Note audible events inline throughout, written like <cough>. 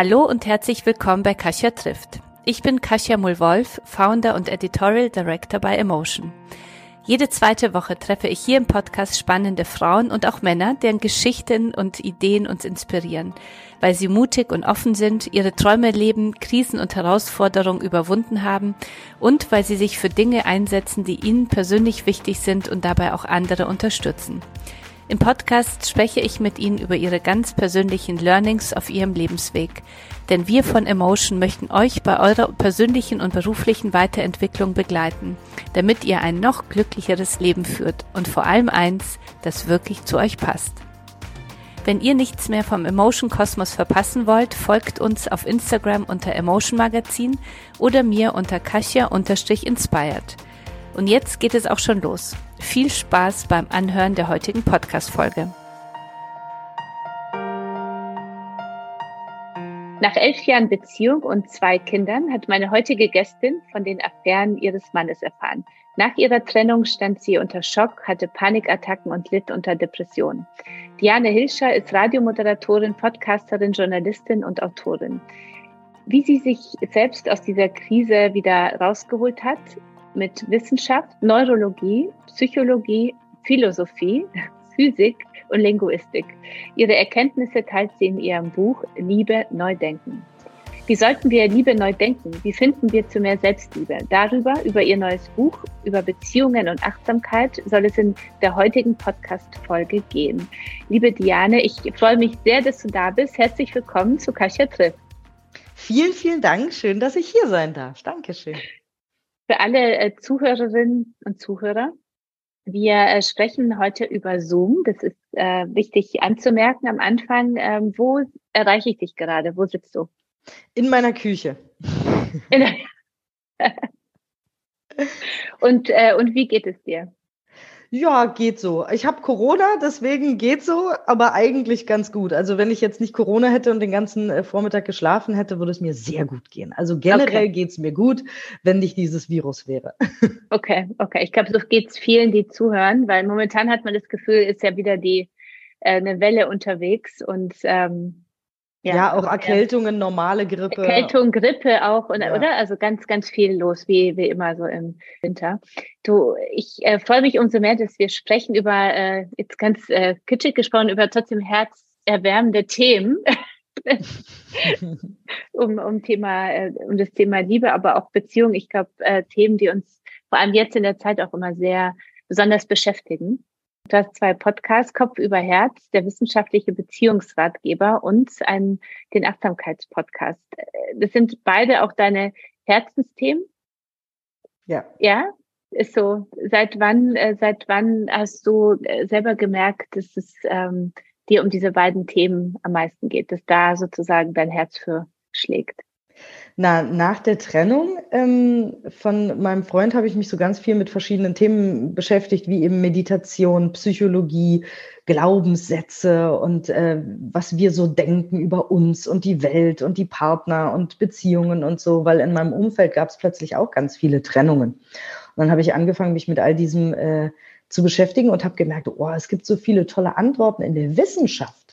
Hallo und herzlich willkommen bei Kasia trifft. Ich bin Kasia Mulwolf, Founder und Editorial Director bei Emotion. Jede zweite Woche treffe ich hier im Podcast spannende Frauen und auch Männer, deren Geschichten und Ideen uns inspirieren, weil sie mutig und offen sind, ihre Träume leben, Krisen und Herausforderungen überwunden haben und weil sie sich für Dinge einsetzen, die ihnen persönlich wichtig sind und dabei auch andere unterstützen. Im Podcast spreche ich mit Ihnen über Ihre ganz persönlichen Learnings auf Ihrem Lebensweg. Denn wir von Emotion möchten euch bei eurer persönlichen und beruflichen Weiterentwicklung begleiten, damit ihr ein noch glücklicheres Leben führt und vor allem eins, das wirklich zu euch passt. Wenn ihr nichts mehr vom Emotion Kosmos verpassen wollt, folgt uns auf Instagram unter Emotion Magazin oder mir unter Kasia-inspired. Und jetzt geht es auch schon los. Viel Spaß beim Anhören der heutigen Podcast-Folge. Nach elf Jahren Beziehung und zwei Kindern hat meine heutige Gästin von den Affären ihres Mannes erfahren. Nach ihrer Trennung stand sie unter Schock, hatte Panikattacken und litt unter Depressionen. Diane Hilscher ist Radiomoderatorin, Podcasterin, Journalistin und Autorin. Wie sie sich selbst aus dieser Krise wieder rausgeholt hat, mit Wissenschaft, Neurologie, Psychologie, Philosophie, <laughs> Physik und Linguistik. Ihre Erkenntnisse teilt sie in ihrem Buch Liebe neu denken. Wie sollten wir Liebe neu denken? Wie finden wir zu mehr Selbstliebe? Darüber, über ihr neues Buch, über Beziehungen und Achtsamkeit soll es in der heutigen Podcast-Folge gehen. Liebe Diane, ich freue mich sehr, dass du da bist. Herzlich willkommen zu Kasia trifft. Vielen, vielen Dank. Schön, dass ich hier sein darf. Dankeschön für alle äh, Zuhörerinnen und Zuhörer. Wir äh, sprechen heute über Zoom. Das ist äh, wichtig anzumerken am Anfang. Ähm, wo erreiche ich dich gerade? Wo sitzt du? In meiner Küche. <laughs> und, äh, und wie geht es dir? Ja, geht so. Ich habe Corona, deswegen geht so, aber eigentlich ganz gut. Also wenn ich jetzt nicht Corona hätte und den ganzen äh, Vormittag geschlafen hätte, würde es mir sehr gut gehen. Also generell okay. geht's mir gut, wenn nicht dieses Virus wäre. <laughs> Okay, okay. Ich glaube, so geht's vielen, die zuhören, weil momentan hat man das Gefühl, ist ja wieder die äh, eine Welle unterwegs und ähm, ja, ja, auch Erkältungen, normale Grippe. Erkältung, Grippe auch, und, ja. oder? Also ganz, ganz viel los, wie, wie immer so im Winter. Du, ich äh, freue mich umso mehr, dass wir sprechen über, äh, jetzt ganz äh, kitschig gesprochen, über trotzdem herzerwärmende Themen. <laughs> um, um Thema, äh, um das Thema Liebe, aber auch Beziehung. Ich glaube, äh, Themen, die uns vor allem jetzt in der Zeit auch immer sehr besonders beschäftigen. Du hast zwei Podcasts, Kopf über Herz, der wissenschaftliche Beziehungsratgeber und einen, den Achtsamkeitspodcast. Das sind beide auch deine Herzensthemen? Ja. Ja? Ist so. Seit wann, äh, seit wann hast du äh, selber gemerkt, dass es ähm, dir um diese beiden Themen am meisten geht, dass da sozusagen dein Herz für schlägt? Na, nach der Trennung ähm, von meinem Freund habe ich mich so ganz viel mit verschiedenen Themen beschäftigt, wie eben Meditation, Psychologie, Glaubenssätze und äh, was wir so denken über uns und die Welt und die Partner und Beziehungen und so, weil in meinem Umfeld gab es plötzlich auch ganz viele Trennungen. Und dann habe ich angefangen, mich mit all diesem äh, zu beschäftigen und habe gemerkt, oh, es gibt so viele tolle Antworten in der Wissenschaft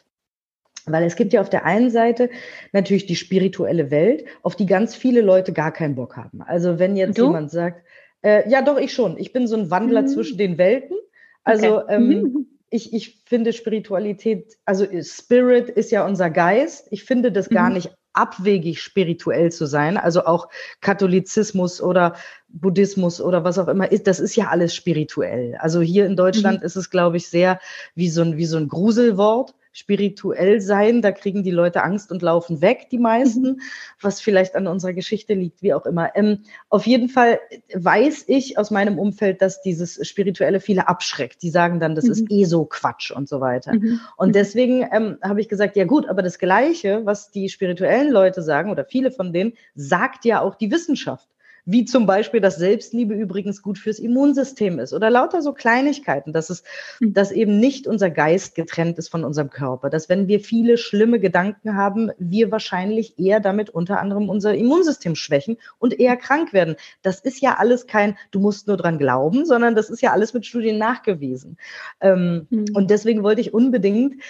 weil es gibt ja auf der einen Seite natürlich die spirituelle Welt, auf die ganz viele Leute gar keinen Bock haben. Also wenn jetzt du? jemand sagt, äh, ja doch, ich schon, ich bin so ein Wandler mhm. zwischen den Welten. Also okay. ähm, mhm. ich, ich finde Spiritualität, also Spirit ist ja unser Geist. Ich finde das gar mhm. nicht abwegig spirituell zu sein. Also auch Katholizismus oder Buddhismus oder was auch immer ist, das ist ja alles spirituell. Also hier in Deutschland mhm. ist es, glaube ich, sehr wie so ein, wie so ein Gruselwort spirituell sein, da kriegen die Leute Angst und laufen weg, die meisten, mhm. was vielleicht an unserer Geschichte liegt, wie auch immer. Ähm, auf jeden Fall weiß ich aus meinem Umfeld, dass dieses Spirituelle viele abschreckt. Die sagen dann, das mhm. ist eh so Quatsch und so weiter. Mhm. Und mhm. deswegen ähm, habe ich gesagt, ja gut, aber das Gleiche, was die spirituellen Leute sagen oder viele von denen, sagt ja auch die Wissenschaft. Wie zum Beispiel, dass Selbstliebe übrigens gut fürs Immunsystem ist oder lauter so Kleinigkeiten, dass es, mhm. dass eben nicht unser Geist getrennt ist von unserem Körper, dass wenn wir viele schlimme Gedanken haben, wir wahrscheinlich eher damit unter anderem unser Immunsystem schwächen und eher krank werden. Das ist ja alles kein, du musst nur dran glauben, sondern das ist ja alles mit Studien nachgewiesen. Ähm, mhm. Und deswegen wollte ich unbedingt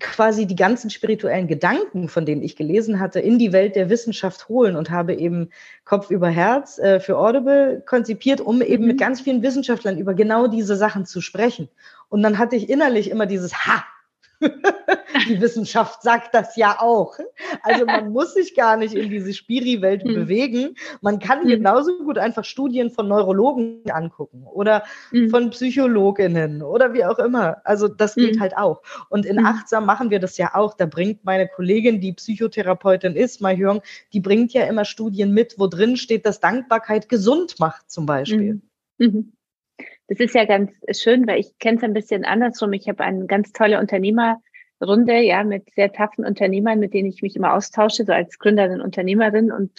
quasi die ganzen spirituellen Gedanken, von denen ich gelesen hatte, in die Welt der Wissenschaft holen und habe eben Kopf über Herz äh, für Audible konzipiert, um eben mhm. mit ganz vielen Wissenschaftlern über genau diese Sachen zu sprechen. Und dann hatte ich innerlich immer dieses Ha, <laughs> die Wissenschaft sagt das ja auch. Also man muss sich gar nicht in diese Spiri-Welt hm. bewegen. Man kann hm. genauso gut einfach Studien von Neurologen angucken oder hm. von Psychologinnen oder wie auch immer. Also das geht hm. halt auch. Und in hm. Achtsam machen wir das ja auch. Da bringt meine Kollegin, die Psychotherapeutin ist, Mahjong, die bringt ja immer Studien mit, wo drin steht, dass Dankbarkeit gesund macht zum Beispiel. Mhm. Das ist ja ganz schön, weil ich kenne es ein bisschen andersrum. Ich habe eine ganz tolle Unternehmerrunde, ja, mit sehr taffen Unternehmern, mit denen ich mich immer austausche, so als Gründerin, Unternehmerin und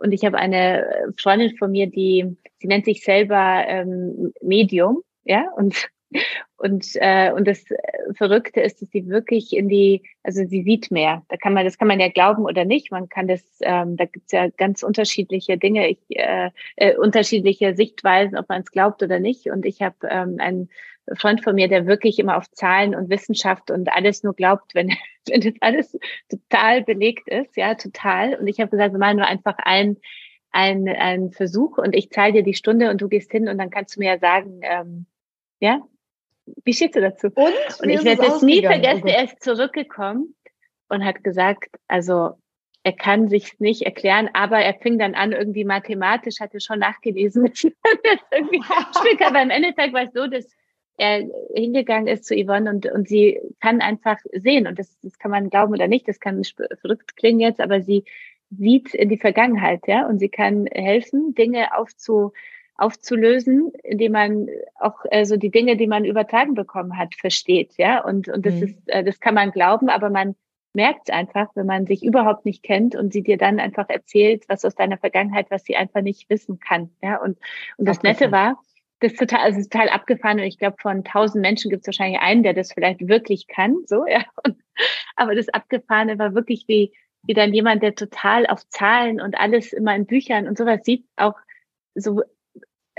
und ich habe eine Freundin von mir, die, sie nennt sich selber ähm, Medium, ja, und und, äh, und das Verrückte ist, dass sie wirklich in die, also sie sieht mehr. Da kann man, das kann man ja glauben oder nicht. Man kann das, ähm, da gibt's ja ganz unterschiedliche Dinge, ich, äh, äh, unterschiedliche Sichtweisen, ob man es glaubt oder nicht. Und ich habe ähm, einen Freund von mir, der wirklich immer auf Zahlen und Wissenschaft und alles nur glaubt, wenn, <laughs> wenn das alles total belegt ist, ja, total. Und ich habe gesagt, wir machen nur einfach ein, ein, ein Versuch und ich zahle dir die Stunde und du gehst hin und dann kannst du mir ja sagen, ähm, ja, du dazu? Und, und ich werde es nie vergessen, oh er ist zurückgekommen und hat gesagt, also er kann sich nicht erklären, aber er fing dann an, irgendwie mathematisch, hatte schon nachgelesen. <laughs> <laughs> aber im Endeffekt war es so, dass er hingegangen ist zu Yvonne und, und sie kann einfach sehen, und das, das kann man glauben oder nicht, das kann verrückt klingen jetzt, aber sie sieht in die Vergangenheit, ja, und sie kann helfen, Dinge aufzu, aufzulösen, indem man auch äh, so die Dinge, die man übertragen bekommen hat, versteht, ja. Und, und das mhm. ist, äh, das kann man glauben, aber man merkt es einfach, wenn man sich überhaupt nicht kennt und sie dir dann einfach erzählt, was aus deiner Vergangenheit, was sie einfach nicht wissen kann, ja. Und, und das abgefahren. Nette war, das ist total, also ist total abgefahren und ich glaube, von tausend Menschen gibt es wahrscheinlich einen, der das vielleicht wirklich kann, so, <laughs> ja. Und, aber das Abgefahrene war wirklich wie, wie dann jemand, der total auf Zahlen und alles immer in Büchern und sowas sieht, auch so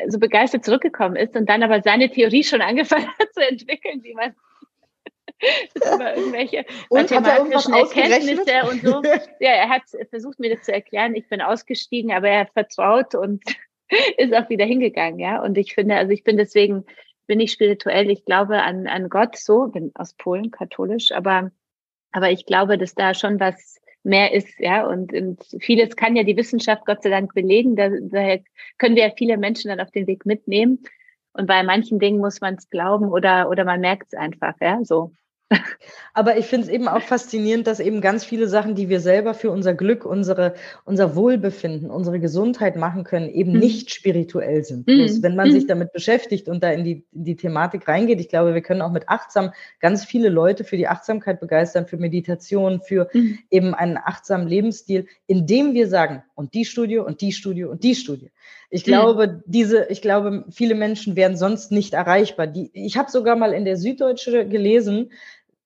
so begeistert zurückgekommen ist und dann aber seine Theorie schon angefangen <laughs> hat zu entwickeln, wie man <laughs> über irgendwelche und mathematischen Erkenntnisse und so. <laughs> Ja, er hat versucht, mir das zu erklären. Ich bin ausgestiegen, aber er hat vertraut und ist auch wieder hingegangen, ja. Und ich finde, also ich bin deswegen, bin ich spirituell, ich glaube an, an Gott so, bin aus Polen, katholisch, aber, aber ich glaube, dass da schon was mehr ist, ja. Und, und vieles kann ja die Wissenschaft Gott sei Dank belegen. Da, daher können wir ja viele Menschen dann auf den Weg mitnehmen. Und bei manchen Dingen muss man es glauben oder, oder man merkt es einfach, ja, so. Aber ich finde es eben auch faszinierend, dass eben ganz viele Sachen, die wir selber für unser Glück, unsere, unser Wohlbefinden, unsere Gesundheit machen können, eben mhm. nicht spirituell sind. Mhm. Bloß, wenn man mhm. sich damit beschäftigt und da in die, in die Thematik reingeht, ich glaube, wir können auch mit achtsam ganz viele Leute für die Achtsamkeit begeistern, für Meditation, für mhm. eben einen achtsamen Lebensstil, indem wir sagen, und die Studie und die Studie und die Studie. Ich mhm. glaube, diese, ich glaube, viele Menschen wären sonst nicht erreichbar. Die, ich habe sogar mal in der Süddeutsche gelesen,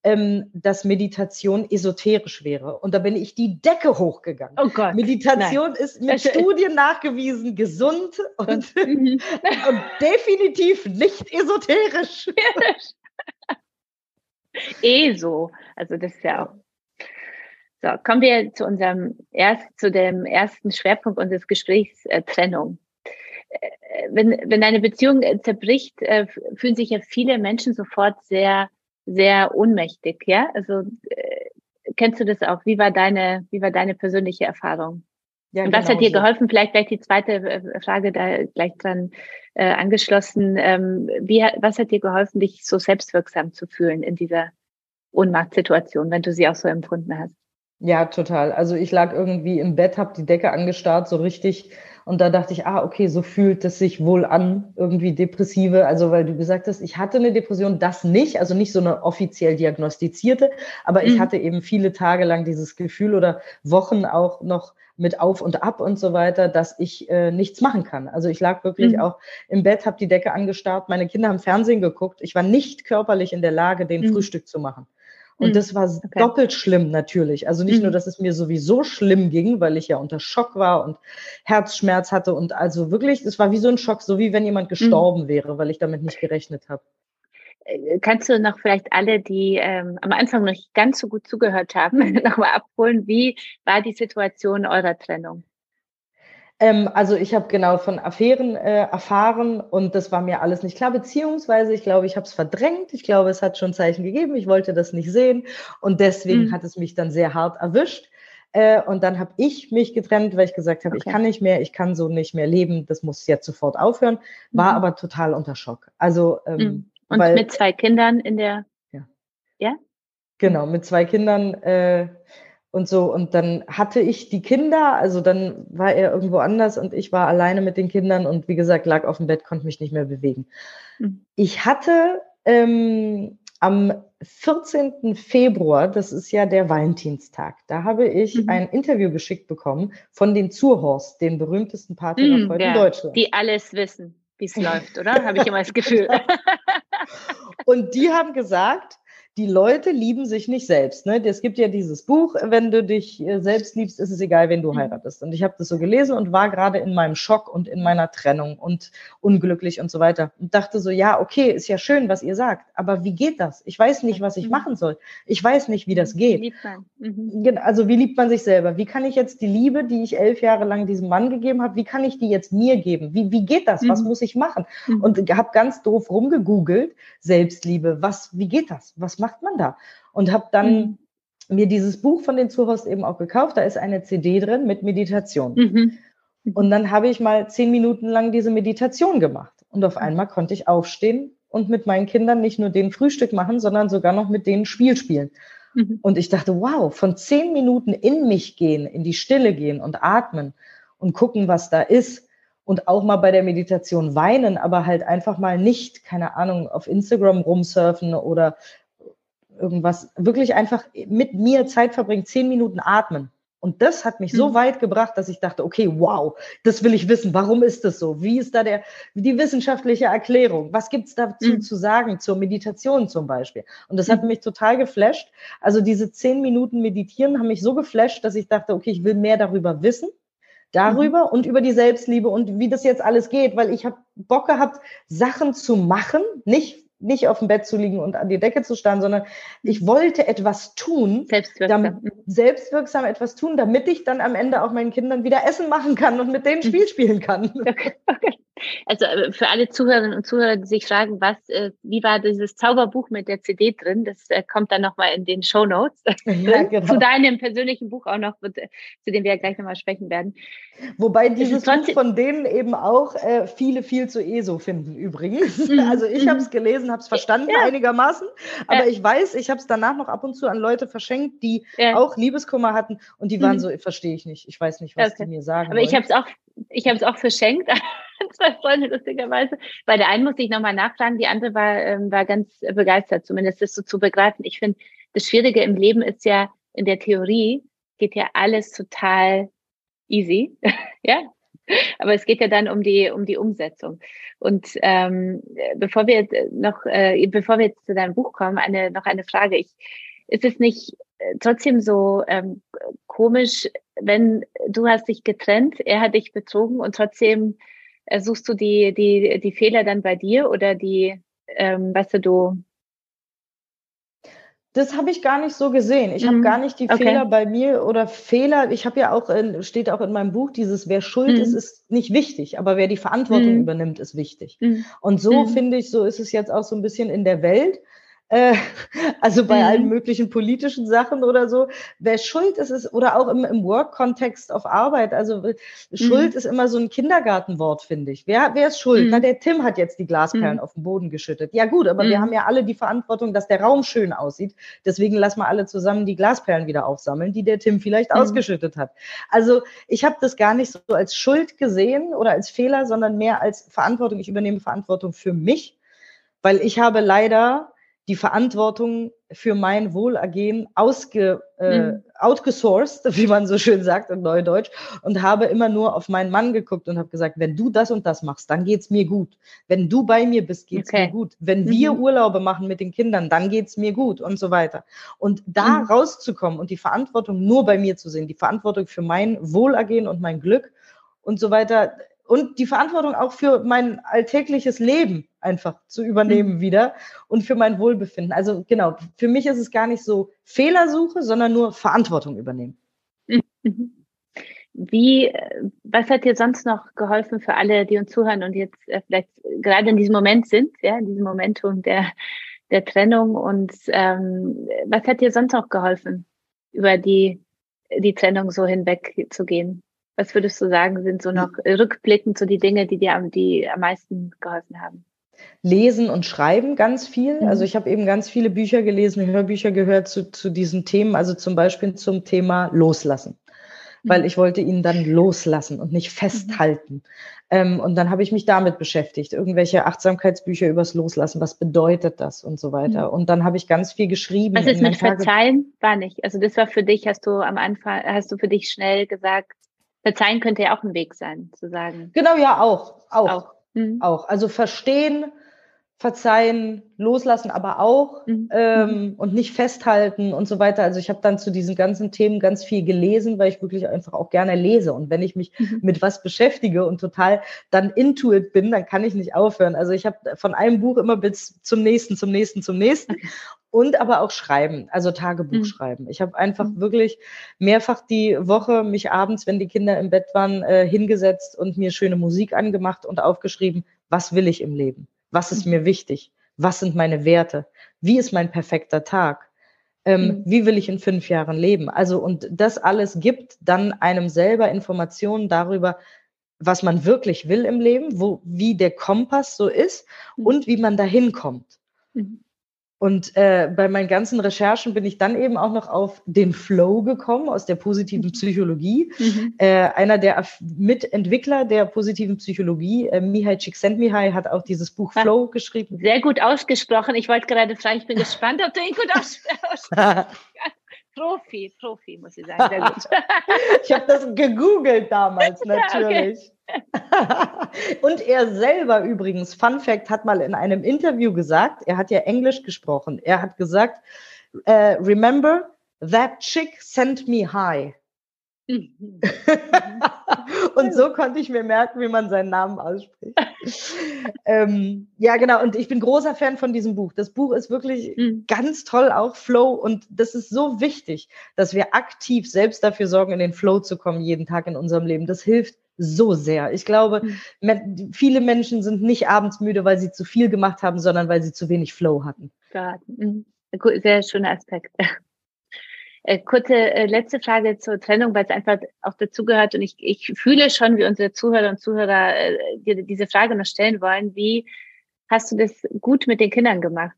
ähm, dass Meditation esoterisch wäre. Und da bin ich die Decke hochgegangen. Oh Gott. Meditation Nein. ist mit Studien nachgewiesen gesund und, <laughs> mhm. und definitiv nicht esoterisch. <laughs> ESO, also das ist ja auch. So, kommen wir zu unserem erst, zu dem ersten Schwerpunkt unseres Gesprächs, äh, Trennung. Äh, wenn, wenn eine Beziehung äh, zerbricht, äh, fühlen sich ja viele Menschen sofort sehr sehr ohnmächtig, ja? Also äh, kennst du das auch? Wie war deine, wie war deine persönliche Erfahrung? Ja, und was genau hat dir geholfen? Vielleicht gleich die zweite äh, Frage da gleich dran äh, angeschlossen. Ähm, wie, was hat dir geholfen, dich so selbstwirksam zu fühlen in dieser Ohnmachtssituation, wenn du sie auch so empfunden hast? Ja, total. Also ich lag irgendwie im Bett, habe die Decke angestarrt, so richtig. Und da dachte ich, ah, okay, so fühlt es sich wohl an, irgendwie depressive. Also weil du gesagt hast, ich hatte eine Depression, das nicht, also nicht so eine offiziell diagnostizierte, aber mhm. ich hatte eben viele Tage lang dieses Gefühl oder Wochen auch noch mit auf und ab und so weiter, dass ich äh, nichts machen kann. Also ich lag wirklich mhm. auch im Bett, habe die Decke angestarrt, meine Kinder haben Fernsehen geguckt. Ich war nicht körperlich in der Lage, den mhm. Frühstück zu machen. Und hm, das war okay. doppelt schlimm natürlich. Also nicht mhm. nur, dass es mir sowieso schlimm ging, weil ich ja unter Schock war und Herzschmerz hatte und also wirklich, es war wie so ein Schock, so wie wenn jemand hm. gestorben mhm. wäre, weil ich damit nicht gerechnet habe. Äh, kannst du noch vielleicht alle, die ähm, am Anfang noch nicht ganz so gut zugehört haben, <laughs> nochmal abholen? Wie war die Situation eurer Trennung? Ähm, also ich habe genau von Affären äh, erfahren und das war mir alles nicht klar, beziehungsweise ich glaube, ich habe es verdrängt. Ich glaube, es hat schon Zeichen gegeben. Ich wollte das nicht sehen und deswegen mhm. hat es mich dann sehr hart erwischt. Äh, und dann habe ich mich getrennt, weil ich gesagt habe, okay. ich kann nicht mehr, ich kann so nicht mehr leben, das muss jetzt sofort aufhören. War mhm. aber total unter Schock. Also ähm, mhm. und weil, mit zwei Kindern in der ja ja genau mit zwei Kindern. Äh, und so. Und dann hatte ich die Kinder, also dann war er irgendwo anders und ich war alleine mit den Kindern und wie gesagt, lag auf dem Bett, konnte mich nicht mehr bewegen. Mhm. Ich hatte ähm, am 14. Februar, das ist ja der Valentinstag, da habe ich mhm. ein Interview geschickt bekommen von den Zurhorst, den berühmtesten Paartherapeuten mhm, ja, in Deutschland. Die alles wissen, wie es <laughs> läuft, oder? Habe ich immer das Gefühl. <laughs> und die haben gesagt, die Leute lieben sich nicht selbst. Ne? Es gibt ja dieses Buch, wenn du dich äh, selbst liebst, ist es egal, wen du mhm. heiratest. Und ich habe das so gelesen und war gerade in meinem Schock und in meiner Trennung und unglücklich und so weiter. Und dachte so, ja, okay, ist ja schön, was ihr sagt, aber wie geht das? Ich weiß nicht, was ich mhm. machen soll. Ich weiß nicht, wie das geht. Mhm. Also wie liebt man sich selber? Wie kann ich jetzt die Liebe, die ich elf Jahre lang diesem Mann gegeben habe, wie kann ich die jetzt mir geben? Wie, wie geht das? Was muss ich machen? Und habe ganz doof rumgegoogelt, Selbstliebe, was, wie geht das? Was macht man da? Und habe dann mhm. mir dieses Buch von den Zuhörern eben auch gekauft. Da ist eine CD drin mit Meditation. Mhm. Und dann habe ich mal zehn Minuten lang diese Meditation gemacht. Und auf einmal konnte ich aufstehen und mit meinen Kindern nicht nur den Frühstück machen, sondern sogar noch mit denen Spiel spielen. Mhm. Und ich dachte, wow, von zehn Minuten in mich gehen, in die Stille gehen und atmen und gucken, was da ist und auch mal bei der Meditation weinen, aber halt einfach mal nicht, keine Ahnung, auf Instagram rumsurfen oder irgendwas, wirklich einfach mit mir Zeit verbringen, zehn Minuten atmen. Und das hat mich so mhm. weit gebracht, dass ich dachte, okay, wow, das will ich wissen. Warum ist das so? Wie ist da der, die wissenschaftliche Erklärung? Was gibt's dazu mhm. zu sagen, zur Meditation zum Beispiel? Und das hat mhm. mich total geflasht. Also diese zehn Minuten Meditieren haben mich so geflasht, dass ich dachte, okay, ich will mehr darüber wissen darüber mhm. und über die Selbstliebe und wie das jetzt alles geht, weil ich habe Bock gehabt, Sachen zu machen, nicht nicht auf dem Bett zu liegen und an die Decke zu starren, sondern ich wollte etwas tun, selbstwirksam. Damit, selbstwirksam etwas tun, damit ich dann am Ende auch meinen Kindern wieder Essen machen kann und mit denen mhm. Spiel spielen kann. Okay, okay. Also äh, für alle Zuhörerinnen und Zuhörer, die sich fragen, was, äh, wie war dieses Zauberbuch mit der CD drin? Das äh, kommt dann nochmal in den Show Notes. Ja, <laughs> genau. Zu deinem persönlichen Buch auch noch, zu dem wir ja gleich nochmal sprechen werden. Wobei dieses Buch von denen eben auch äh, viele viel zu ESO finden übrigens. Mhm. <laughs> Also ich mhm. habe es gelesen, habe es verstanden ja. einigermaßen, aber ja. ich weiß, ich habe es danach noch ab und zu an Leute verschenkt, die auch Liebeskummer hatten und die waren mhm. so, verstehe ich nicht, ich weiß nicht, was okay. die mir sagen. Aber wollen. ich habe es auch, ich habe es auch verschenkt <laughs> zwei Freunde lustigerweise. Bei der einen musste ich nochmal nachfragen, die andere war, ähm, war ganz begeistert, zumindest das so zu begreifen. Ich finde, das Schwierige im Leben ist ja, in der Theorie geht ja alles total easy, <laughs> ja. Aber es geht ja dann um die um die Umsetzung. Und ähm, bevor wir noch äh, bevor wir jetzt zu deinem Buch kommen, eine noch eine Frage. Ich, ist es nicht äh, trotzdem so ähm, komisch, wenn du hast dich getrennt, er hat dich betrogen und trotzdem äh, suchst du die, die, die Fehler dann bei dir oder die, ähm, weißt du, du das habe ich gar nicht so gesehen. Ich mhm. habe gar nicht die okay. Fehler bei mir oder Fehler. Ich habe ja auch, steht auch in meinem Buch, dieses wer schuld mhm. ist, ist nicht wichtig, aber wer die Verantwortung mhm. übernimmt, ist wichtig. Mhm. Und so mhm. finde ich, so ist es jetzt auch so ein bisschen in der Welt. Äh, <laughs> also bei mhm. allen möglichen politischen Sachen oder so. Wer schuld ist, ist oder auch im, im Work-Kontext auf Arbeit. Also mhm. Schuld ist immer so ein Kindergartenwort, finde ich. Wer, wer ist schuld? Mhm. Na, der Tim hat jetzt die Glasperlen mhm. auf den Boden geschüttet. Ja gut, aber wir mhm. haben ja alle die Verantwortung, dass der Raum schön aussieht. Deswegen lassen wir alle zusammen die Glasperlen wieder aufsammeln, die der Tim vielleicht mhm. ausgeschüttet hat. Also ich habe das gar nicht so als Schuld gesehen oder als Fehler, sondern mehr als Verantwortung. Ich übernehme Verantwortung für mich, weil ich habe leider die Verantwortung für mein Wohlergehen ausge, äh, mhm. outgesourced, <laughs> wie man so schön sagt in Neudeutsch, und habe immer nur auf meinen Mann geguckt und habe gesagt, wenn du das und das machst, dann geht's mir gut. Wenn du bei mir bist, geht's okay. mir gut. Wenn mhm. wir Urlaube machen mit den Kindern, dann geht's mir gut und so weiter. Und da mhm. rauszukommen und die Verantwortung nur bei mir zu sehen, die Verantwortung für mein Wohlergehen und mein Glück und so weiter, und die Verantwortung auch für mein alltägliches Leben einfach zu übernehmen mhm. wieder und für mein Wohlbefinden. Also genau, für mich ist es gar nicht so Fehlersuche, sondern nur Verantwortung übernehmen. Mhm. Wie, was hat dir sonst noch geholfen für alle, die uns zuhören und jetzt äh, vielleicht gerade in diesem Moment sind, ja, in diesem Momentum der, der Trennung und ähm, was hat dir sonst noch geholfen, über die, die Trennung so hinweg zu gehen? Was würdest du sagen, sind so noch rückblickend so die Dinge, die dir am, die am meisten geholfen haben? Lesen und Schreiben ganz viel. Mhm. Also ich habe eben ganz viele Bücher gelesen, Hörbücher gehört zu, zu diesen Themen, also zum Beispiel zum Thema Loslassen weil mhm. ich wollte ihn dann loslassen und nicht mhm. festhalten. Ähm, und dann habe ich mich damit beschäftigt, irgendwelche Achtsamkeitsbücher übers Loslassen, was bedeutet das und so weiter. Mhm. Und dann habe ich ganz viel geschrieben. Was ist mit Verzeihen? War nicht. Also das war für dich, hast du am Anfang, hast du für dich schnell gesagt, Verzeihen könnte ja auch ein Weg sein, zu sagen. Genau, ja, auch. Auch. Auch. Mhm. auch. Also verstehen, verzeihen, loslassen, aber auch mhm. ähm, mhm. und nicht festhalten und so weiter. Also ich habe dann zu diesen ganzen Themen ganz viel gelesen, weil ich wirklich einfach auch gerne lese. Und wenn ich mich mhm. mit was beschäftige und total dann into it bin, dann kann ich nicht aufhören. Also ich habe von einem Buch immer bis zum nächsten, zum nächsten, zum nächsten <laughs> und aber auch schreiben, also Tagebuch mhm. schreiben. Ich habe einfach mhm. wirklich mehrfach die Woche mich abends, wenn die Kinder im Bett waren, äh, hingesetzt und mir schöne Musik angemacht und aufgeschrieben, was will ich im Leben? Was ist mhm. mir wichtig? Was sind meine Werte? Wie ist mein perfekter Tag? Ähm, mhm. Wie will ich in fünf Jahren leben? Also, und das alles gibt dann einem selber Informationen darüber, was man wirklich will im Leben, wo, wie der Kompass so ist mhm. und wie man dahin kommt. Mhm. Und äh, bei meinen ganzen Recherchen bin ich dann eben auch noch auf den Flow gekommen aus der positiven mhm. Psychologie. Mhm. Äh, einer der Mitentwickler der positiven Psychologie, äh, Mihai Csikszentmihalyi, hat auch dieses Buch ah, Flow geschrieben. Sehr gut ausgesprochen. Ich wollte gerade fragen, ich bin gespannt, ob du ihn gut <laughs> aussprichst. <laughs> Profi, Profi, muss ich sagen. <laughs> Ich habe das gegoogelt damals <laughs> natürlich. Okay. <laughs> und er selber übrigens, Fun Fact, hat mal in einem Interview gesagt, er hat ja Englisch gesprochen, er hat gesagt, uh, remember, that chick sent me high. Mhm. <laughs> und so konnte ich mir merken, wie man seinen Namen ausspricht. <laughs> ähm, ja, genau. Und ich bin großer Fan von diesem Buch. Das Buch ist wirklich mhm. ganz toll, auch Flow. Und das ist so wichtig, dass wir aktiv selbst dafür sorgen, in den Flow zu kommen, jeden Tag in unserem Leben. Das hilft so sehr. Ich glaube, mhm. viele Menschen sind nicht abends müde, weil sie zu viel gemacht haben, sondern weil sie zu wenig Flow hatten. Mhm. Sehr schöner Aspekt. Äh, kurze äh, letzte Frage zur Trennung, weil es einfach auch dazugehört und ich, ich fühle schon, wie unsere Zuhörer und Zuhörer äh, dir diese Frage noch stellen wollen. Wie hast du das gut mit den Kindern gemacht?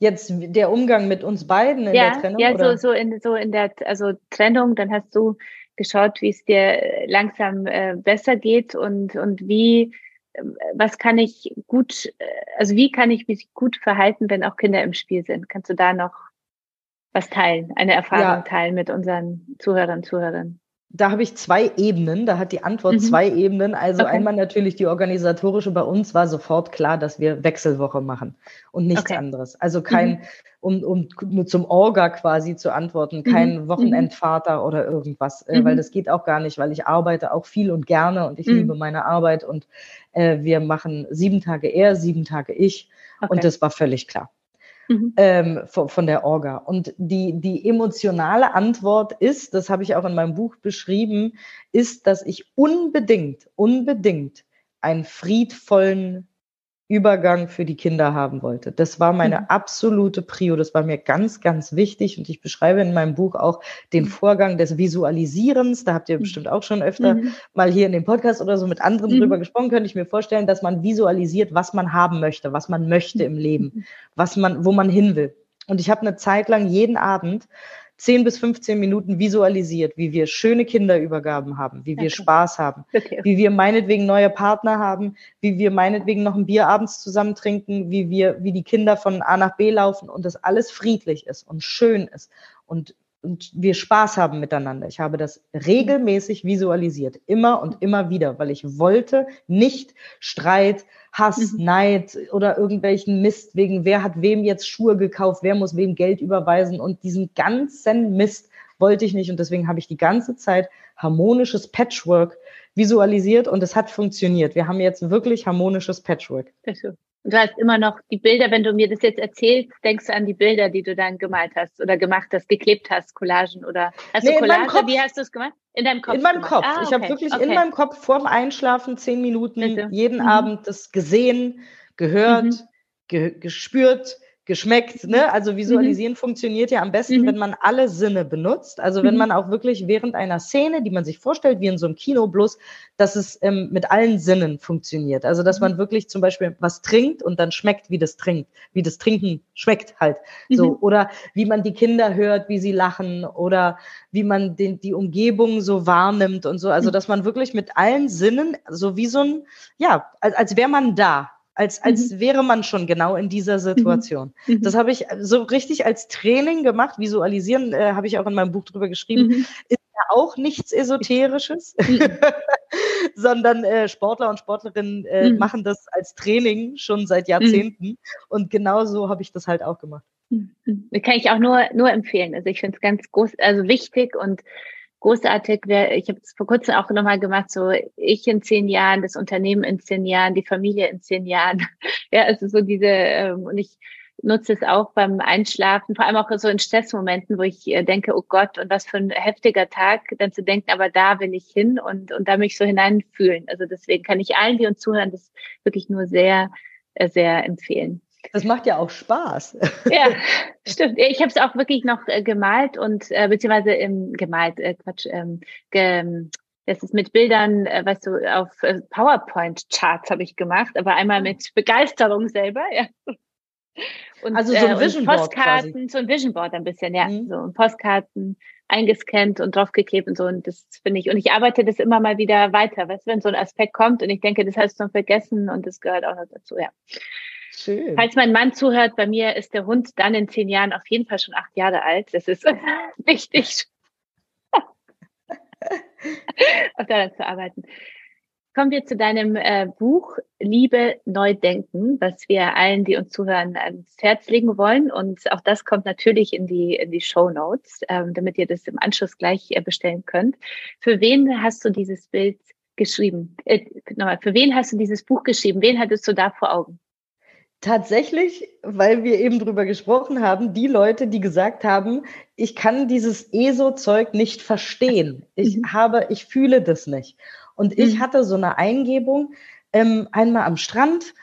Jetzt der Umgang mit uns beiden in ja, der Trennung? Ja, oder? so, so in so in der also Trennung, dann hast du geschaut, wie es dir langsam äh, besser geht und, und wie, äh, was kann ich gut, äh, also wie kann ich mich gut verhalten, wenn auch Kinder im Spiel sind? Kannst du da noch was teilen, eine Erfahrung ja. teilen mit unseren Zuhörern Zuhörern? da habe ich zwei Ebenen, da hat die Antwort mhm. zwei Ebenen. Also okay. einmal natürlich die organisatorische, bei uns war sofort klar, dass wir Wechselwoche machen und nichts okay. anderes. Also kein, mhm. um, um nur zum Orga quasi zu antworten, mhm. kein mhm. Wochenendvater oder irgendwas, äh, weil mhm. das geht auch gar nicht, weil ich arbeite auch viel und gerne und ich mhm. liebe meine Arbeit und äh, wir machen sieben Tage er, sieben Tage ich okay. und das war völlig klar mhm. ähm, von, von, der Orga. Und die, die emotionale Antwort ist, das habe ich auch in meinem Buch beschrieben, ist, dass ich unbedingt, unbedingt einen friedvollen Übergang für die Kinder haben wollte. Das war meine mhm. absolute Prio. Das war mir ganz, ganz wichtig. Und ich beschreibe in meinem Buch auch den mhm. Vorgang des Visualisierens. Da habt ihr mhm. bestimmt auch schon öfter mhm. mal hier in dem Podcast oder so mit anderen mhm. drüber gesprochen. Könnte ich mir vorstellen, dass man visualisiert, was man haben möchte, was man möchte im Leben, was man, wo man hin will. Und ich habe eine Zeit lang jeden Abend 10 bis 15 Minuten visualisiert, wie wir schöne Kinderübergaben haben, wie wir okay. Spaß haben, okay. wie wir meinetwegen neue Partner haben, wie wir meinetwegen noch ein Bier abends zusammen trinken, wie wir, wie die Kinder von A nach B laufen und das alles friedlich ist und schön ist und und wir Spaß haben miteinander. Ich habe das regelmäßig visualisiert, immer und immer wieder, weil ich wollte nicht Streit, Hass, mhm. Neid oder irgendwelchen Mist wegen, wer hat wem jetzt Schuhe gekauft, wer muss wem Geld überweisen und diesen ganzen Mist wollte ich nicht und deswegen habe ich die ganze Zeit harmonisches Patchwork visualisiert und es hat funktioniert. Wir haben jetzt wirklich harmonisches Patchwork. Und du hast immer noch die Bilder, wenn du mir das jetzt erzählst, denkst du an die Bilder, die du dann gemalt hast oder gemacht hast, geklebt hast, Collagen oder hast nee, du Collage? Wie hast du es gemacht? In deinem Kopf? In meinem Kopf. Ah, okay. Ich habe wirklich okay. in meinem Kopf vorm Einschlafen zehn Minuten Bitte. jeden mhm. Abend das gesehen, gehört, mhm. ge gespürt, geschmeckt. Ne? Also visualisieren mhm. funktioniert ja am besten, mhm. wenn man alle Sinne benutzt. Also wenn mhm. man auch wirklich während einer Szene, die man sich vorstellt, wie in so einem Kino, bloß, dass es ähm, mit allen Sinnen funktioniert. Also dass man mhm. wirklich zum Beispiel was trinkt und dann schmeckt, wie das trinkt, wie das Trinken schmeckt halt. So mhm. oder wie man die Kinder hört, wie sie lachen oder wie man den, die Umgebung so wahrnimmt und so. Also mhm. dass man wirklich mit allen Sinnen so wie so ein, ja, als, als wäre man da als, als mhm. wäre man schon genau in dieser Situation. Mhm. mhm. Das habe ich so richtig als Training gemacht. Visualisieren äh, habe ich auch in meinem Buch drüber geschrieben. Mhm. Ist ja auch nichts Esoterisches, mhm. <laughs> sondern äh, Sportler und Sportlerinnen äh, mhm. machen das als Training schon seit Jahrzehnten. Und genau so habe ich das halt auch gemacht. Das kann ich auch nur, nur empfehlen. Also ich finde es ganz groß, also wichtig und großartig. Ich habe es vor kurzem auch nochmal gemacht, so ich in zehn Jahren, das Unternehmen in zehn Jahren, die Familie in zehn Jahren. <laughs> Ja, also so diese, ähm, und ich nutze es auch beim Einschlafen, vor allem auch so in Stressmomenten, wo ich äh, denke, oh Gott, und was für ein heftiger Tag, dann zu denken, aber da will ich hin und, und da mich so hineinfühlen. Also deswegen kann ich allen, die uns zuhören, das wirklich nur sehr, äh, sehr empfehlen. Das macht ja auch Spaß. Ja, <laughs> stimmt. Ich habe es auch wirklich noch äh, gemalt und äh, beziehungsweise ähm, gemalt, äh, Quatsch, ähm, ge, das ist mit Bildern, äh, weißt du, auf äh, PowerPoint-Charts habe ich gemacht, aber einmal mit Begeisterung selber, ja. Und, also so ein äh, Vision Board Postkarten, quasi. so ein Vision Board ein bisschen, ja. Mhm. So ein Postkarten eingescannt und draufgeklebt und so. Und das finde ich, und ich arbeite das immer mal wieder weiter, weißt du, wenn so ein Aspekt kommt und ich denke, das hast du noch vergessen und das gehört auch noch dazu, ja. Schön. Falls mein Mann zuhört, bei mir ist der Hund dann in zehn Jahren auf jeden Fall schon acht Jahre alt. Das ist <laughs> wichtig, <laughs> auf daran zu arbeiten. Kommen wir zu deinem äh, Buch Liebe neu denken, was wir allen, die uns zuhören, ans Herz legen wollen. Und auch das kommt natürlich in die, in die Show Notes, ähm, damit ihr das im Anschluss gleich äh, bestellen könnt. Für wen hast du dieses Bild geschrieben? Äh, nochmal, für wen hast du dieses Buch geschrieben? Wen hattest du da vor Augen? Tatsächlich, weil wir eben drüber gesprochen haben, die Leute, die gesagt haben, ich kann dieses ESO-Zeug nicht verstehen. Ich mhm. habe, ich fühle das nicht. Und ich mhm. hatte so eine Eingebung, ähm, einmal am Strand,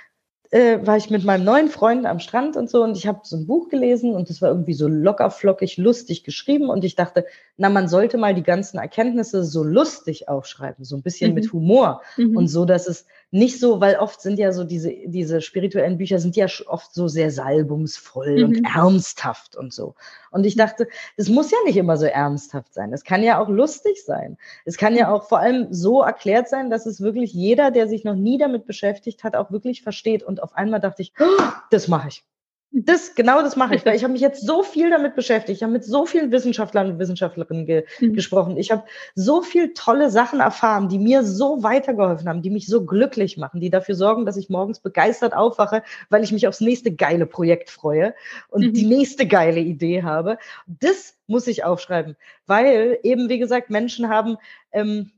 äh, war ich mit meinem neuen Freund am Strand und so und ich habe so ein Buch gelesen und es war irgendwie so locker, flockig, lustig geschrieben und ich dachte, na, man sollte mal die ganzen Erkenntnisse so lustig aufschreiben, so ein bisschen mhm. mit Humor mhm. und so, dass es nicht so, weil oft sind ja so diese, diese spirituellen Bücher sind ja oft so sehr salbungsvoll mhm. und ernsthaft und so. Und ich dachte, es muss ja nicht immer so ernsthaft sein. Es kann ja auch lustig sein. Es kann ja auch vor allem so erklärt sein, dass es wirklich jeder, der sich noch nie damit beschäftigt hat, auch wirklich versteht. Und auf einmal dachte ich, oh, das mache ich. Das, genau das mache ich, weil ich habe mich jetzt so viel damit beschäftigt. Ich habe mit so vielen Wissenschaftlern und Wissenschaftlerinnen ge mhm. gesprochen. Ich habe so viel tolle Sachen erfahren, die mir so weitergeholfen haben, die mich so glücklich machen, die dafür sorgen, dass ich morgens begeistert aufwache, weil ich mich aufs nächste geile Projekt freue und mhm. die nächste geile Idee habe. Das muss ich aufschreiben, weil eben, wie gesagt, Menschen haben ähm,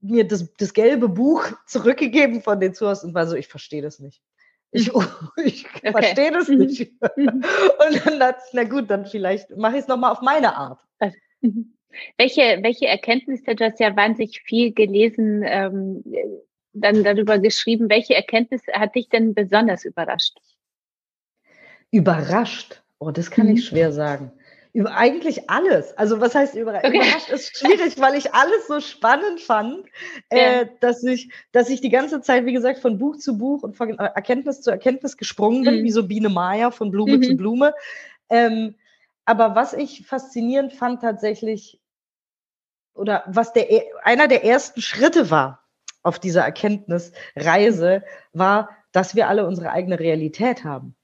mir das, das gelbe Buch <laughs> zurückgegeben von den Zuhörern und war so, ich verstehe das nicht. Ich, <laughs> ich okay. verstehe das mhm. nicht. Mhm. Und dann ich, na gut, dann vielleicht mache ich es nochmal auf meine Art. Also, welche, welche Erkenntnisse, du hast ja wahnsinnig viel gelesen, ähm, dann darüber geschrieben, welche Erkenntnis hat dich denn besonders überrascht? Überrascht? Oh, das kann mhm. ich schwer sagen. Über eigentlich alles. Also was heißt über, okay. überrascht ist schwierig, weil ich alles so spannend fand, ja. äh, dass ich, dass ich die ganze Zeit, wie gesagt, von Buch zu Buch und von Erkenntnis zu Erkenntnis gesprungen bin, mhm. wie so Biene Maya von Blume mhm. zu Blume. Ähm, aber was ich faszinierend fand tatsächlich, oder was der einer der ersten Schritte war auf dieser Erkenntnisreise, war, dass wir alle unsere eigene Realität haben.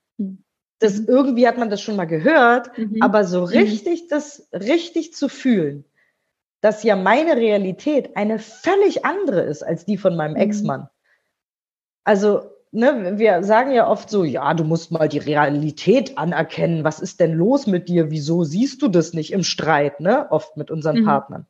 Das mhm. irgendwie hat man das schon mal gehört, mhm. aber so mhm. richtig mhm. das richtig zu fühlen, dass ja meine Realität eine völlig andere ist als die von meinem mhm. Ex-Mann. Also, ne, wir sagen ja oft so, ja, du musst mal die Realität anerkennen. Was ist denn los mit dir? Wieso siehst du das nicht im Streit, ne? Oft mit unseren mhm. Partnern.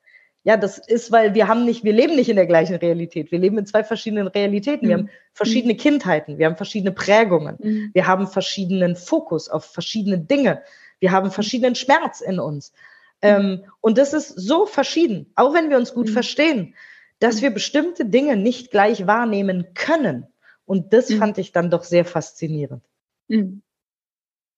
Ja, das ist, weil wir haben nicht, wir leben nicht in der gleichen Realität. Wir leben in zwei verschiedenen Realitäten. Mhm. Wir haben verschiedene mhm. Kindheiten, wir haben verschiedene Prägungen, mhm. wir haben verschiedenen Fokus auf verschiedene Dinge, wir haben verschiedenen Schmerz in uns. Ähm, und das ist so verschieden, auch wenn wir uns gut mhm. verstehen, dass mhm. wir bestimmte Dinge nicht gleich wahrnehmen können. Und das mhm. fand ich dann doch sehr faszinierend. Mhm.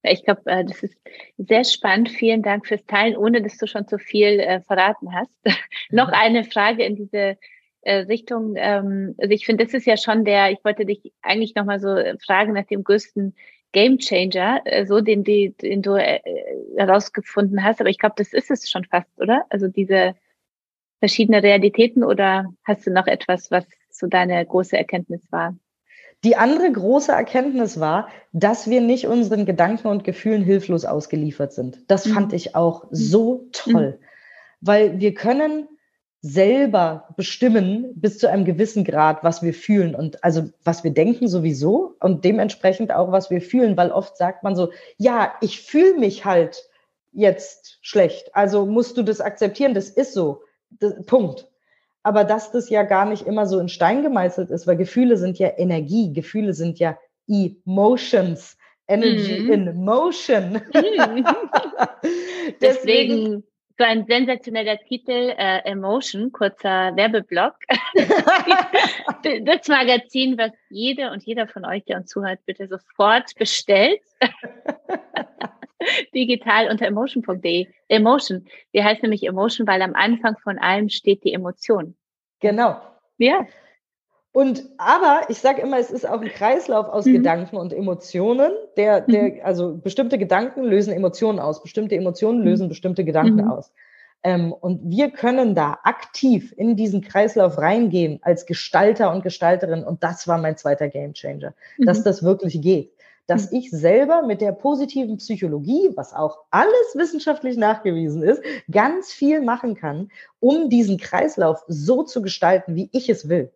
Ich glaube, äh, das ist sehr spannend. Vielen Dank fürs Teilen, ohne dass du schon zu viel äh, verraten hast. <laughs> Noch eine Frage in diese äh, Richtung. Ähm, also ich finde, das ist ja schon der, ich wollte dich eigentlich nochmal so fragen nach dem größten Game Changer, äh, so den, die, den du äh, herausgefunden hast. Aber ich glaube, das ist es schon fast, oder? Also diese verschiedene Realitäten oder hast du noch etwas, was so deine große Erkenntnis war? Die andere große Erkenntnis war, dass wir nicht unseren Gedanken und Gefühlen hilflos ausgeliefert sind. Das mhm. fand ich auch so mhm. toll, mhm. weil wir können selber bestimmen bis zu einem gewissen Grad, was wir fühlen und also was wir denken sowieso und dementsprechend auch, was wir fühlen, weil oft sagt man so, ja, ich fühle mich halt jetzt schlecht, also musst du das akzeptieren, das ist so, das, Punkt aber dass das ja gar nicht immer so in Stein gemeißelt ist, weil Gefühle sind ja Energie, Gefühle sind ja Emotions, Energy mhm. in Motion. Mhm. <laughs> Deswegen so ein sensationeller Titel, äh, Emotion, kurzer Werbeblock. <laughs> das Magazin, was jede und jeder von euch, der uns zuhört, bitte sofort bestellt. <laughs> <laughs> digital unter emotion.de. Emotion. Die heißt nämlich Emotion, weil am Anfang von allem steht die Emotion. Genau. Ja. Und aber ich sage immer, es ist auch ein Kreislauf aus mhm. Gedanken und Emotionen. Der, der, mhm. also bestimmte Gedanken lösen Emotionen aus, bestimmte Emotionen lösen mhm. bestimmte Gedanken mhm. aus. Ähm, und wir können da aktiv in diesen Kreislauf reingehen als Gestalter und Gestalterin. Und das war mein zweiter Gamechanger, dass mhm. das wirklich geht dass hm. ich selber mit der positiven Psychologie, was auch alles wissenschaftlich nachgewiesen ist, ganz viel machen kann, um diesen Kreislauf so zu gestalten, wie ich es will.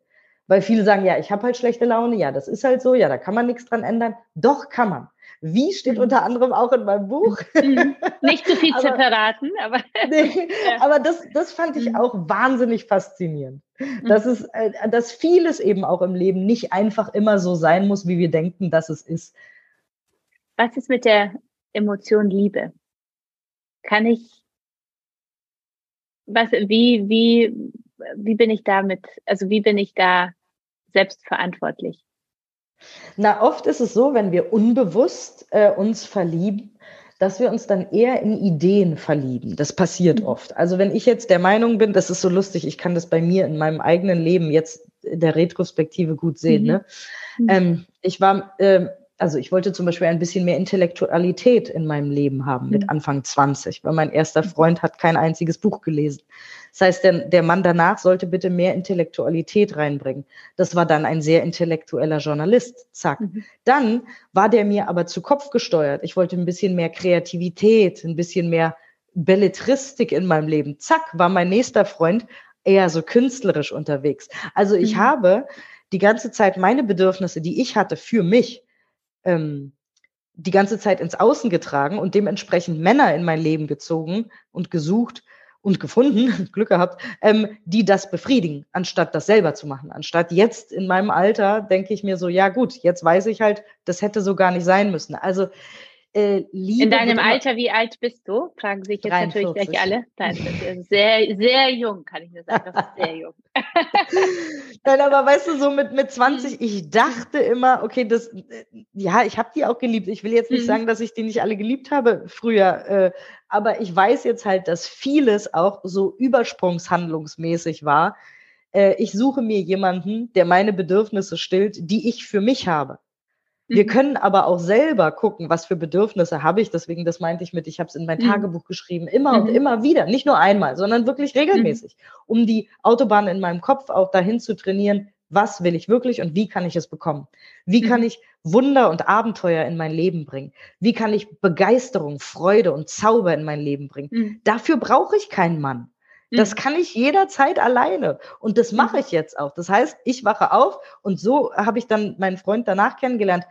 Weil viele sagen, ja, ich habe halt schlechte Laune, ja, das ist halt so, ja, da kann man nichts dran ändern. Doch kann man. Wie steht mhm. unter anderem auch in meinem Buch. Mhm. Nicht zu viel zu <laughs> verraten, aber. <laughs> Nee. Aber das, das fand ich auch wahnsinnig faszinierend. Dass es, äh, dass vieles eben auch im Leben nicht einfach immer so sein muss, wie wir denken, dass es ist. Was ist mit der Emotion Liebe? Kann ich, was, wie, wie, wie bin ich damit, also wie bin ich da selbstverantwortlich? Na, oft ist es so, wenn wir unbewusst äh, uns verlieben, dass wir uns dann eher in Ideen verlieben. Das passiert mhm. oft. Also wenn ich jetzt der Meinung bin, das ist so lustig, ich kann das bei mir in meinem eigenen Leben jetzt in der Retrospektive gut sehen. Mhm. Ne? Mhm. Ähm, ich war äh, also ich wollte zum Beispiel ein bisschen mehr Intellektualität in meinem Leben haben mit mhm. Anfang 20, weil mein erster mhm. Freund hat kein einziges Buch gelesen. Das heißt, der, der Mann danach sollte bitte mehr Intellektualität reinbringen. Das war dann ein sehr intellektueller Journalist. Zack. Mhm. Dann war der mir aber zu Kopf gesteuert. Ich wollte ein bisschen mehr Kreativität, ein bisschen mehr Belletristik in meinem Leben. Zack, war mein nächster Freund eher so künstlerisch unterwegs. Also ich mhm. habe die ganze Zeit meine Bedürfnisse, die ich hatte, für mich ähm, die ganze Zeit ins Außen getragen und dementsprechend Männer in mein Leben gezogen und gesucht und gefunden, <laughs> Glück gehabt, ähm, die das befriedigen, anstatt das selber zu machen. Anstatt jetzt in meinem Alter denke ich mir so, ja gut, jetzt weiß ich halt, das hätte so gar nicht sein müssen. Also äh, Liebe. In deinem Alter, wie alt bist du? Fragen sich jetzt 43. natürlich gleich alle. Nein, sehr, sehr jung, kann ich nur sagen. Das ist sehr jung. <laughs> Nein, aber weißt du, so mit, mit 20, mhm. ich dachte immer, okay, das, ja, ich habe die auch geliebt. Ich will jetzt nicht mhm. sagen, dass ich die nicht alle geliebt habe früher, äh, aber ich weiß jetzt halt, dass vieles auch so übersprungshandlungsmäßig war. Äh, ich suche mir jemanden, der meine Bedürfnisse stillt, die ich für mich habe. Wir mhm. können aber auch selber gucken, was für Bedürfnisse habe ich. Deswegen, das meinte ich mit, ich habe es in mein mhm. Tagebuch geschrieben, immer mhm. und immer wieder, nicht nur einmal, sondern wirklich regelmäßig, mhm. um die Autobahn in meinem Kopf auch dahin zu trainieren, was will ich wirklich und wie kann ich es bekommen? Wie kann mhm. ich Wunder und Abenteuer in mein Leben bringen? Wie kann ich Begeisterung, Freude und Zauber in mein Leben bringen? Mhm. Dafür brauche ich keinen Mann. Das mhm. kann ich jederzeit alleine. Und das mache mhm. ich jetzt auch. Das heißt, ich wache auf und so habe ich dann meinen Freund danach kennengelernt.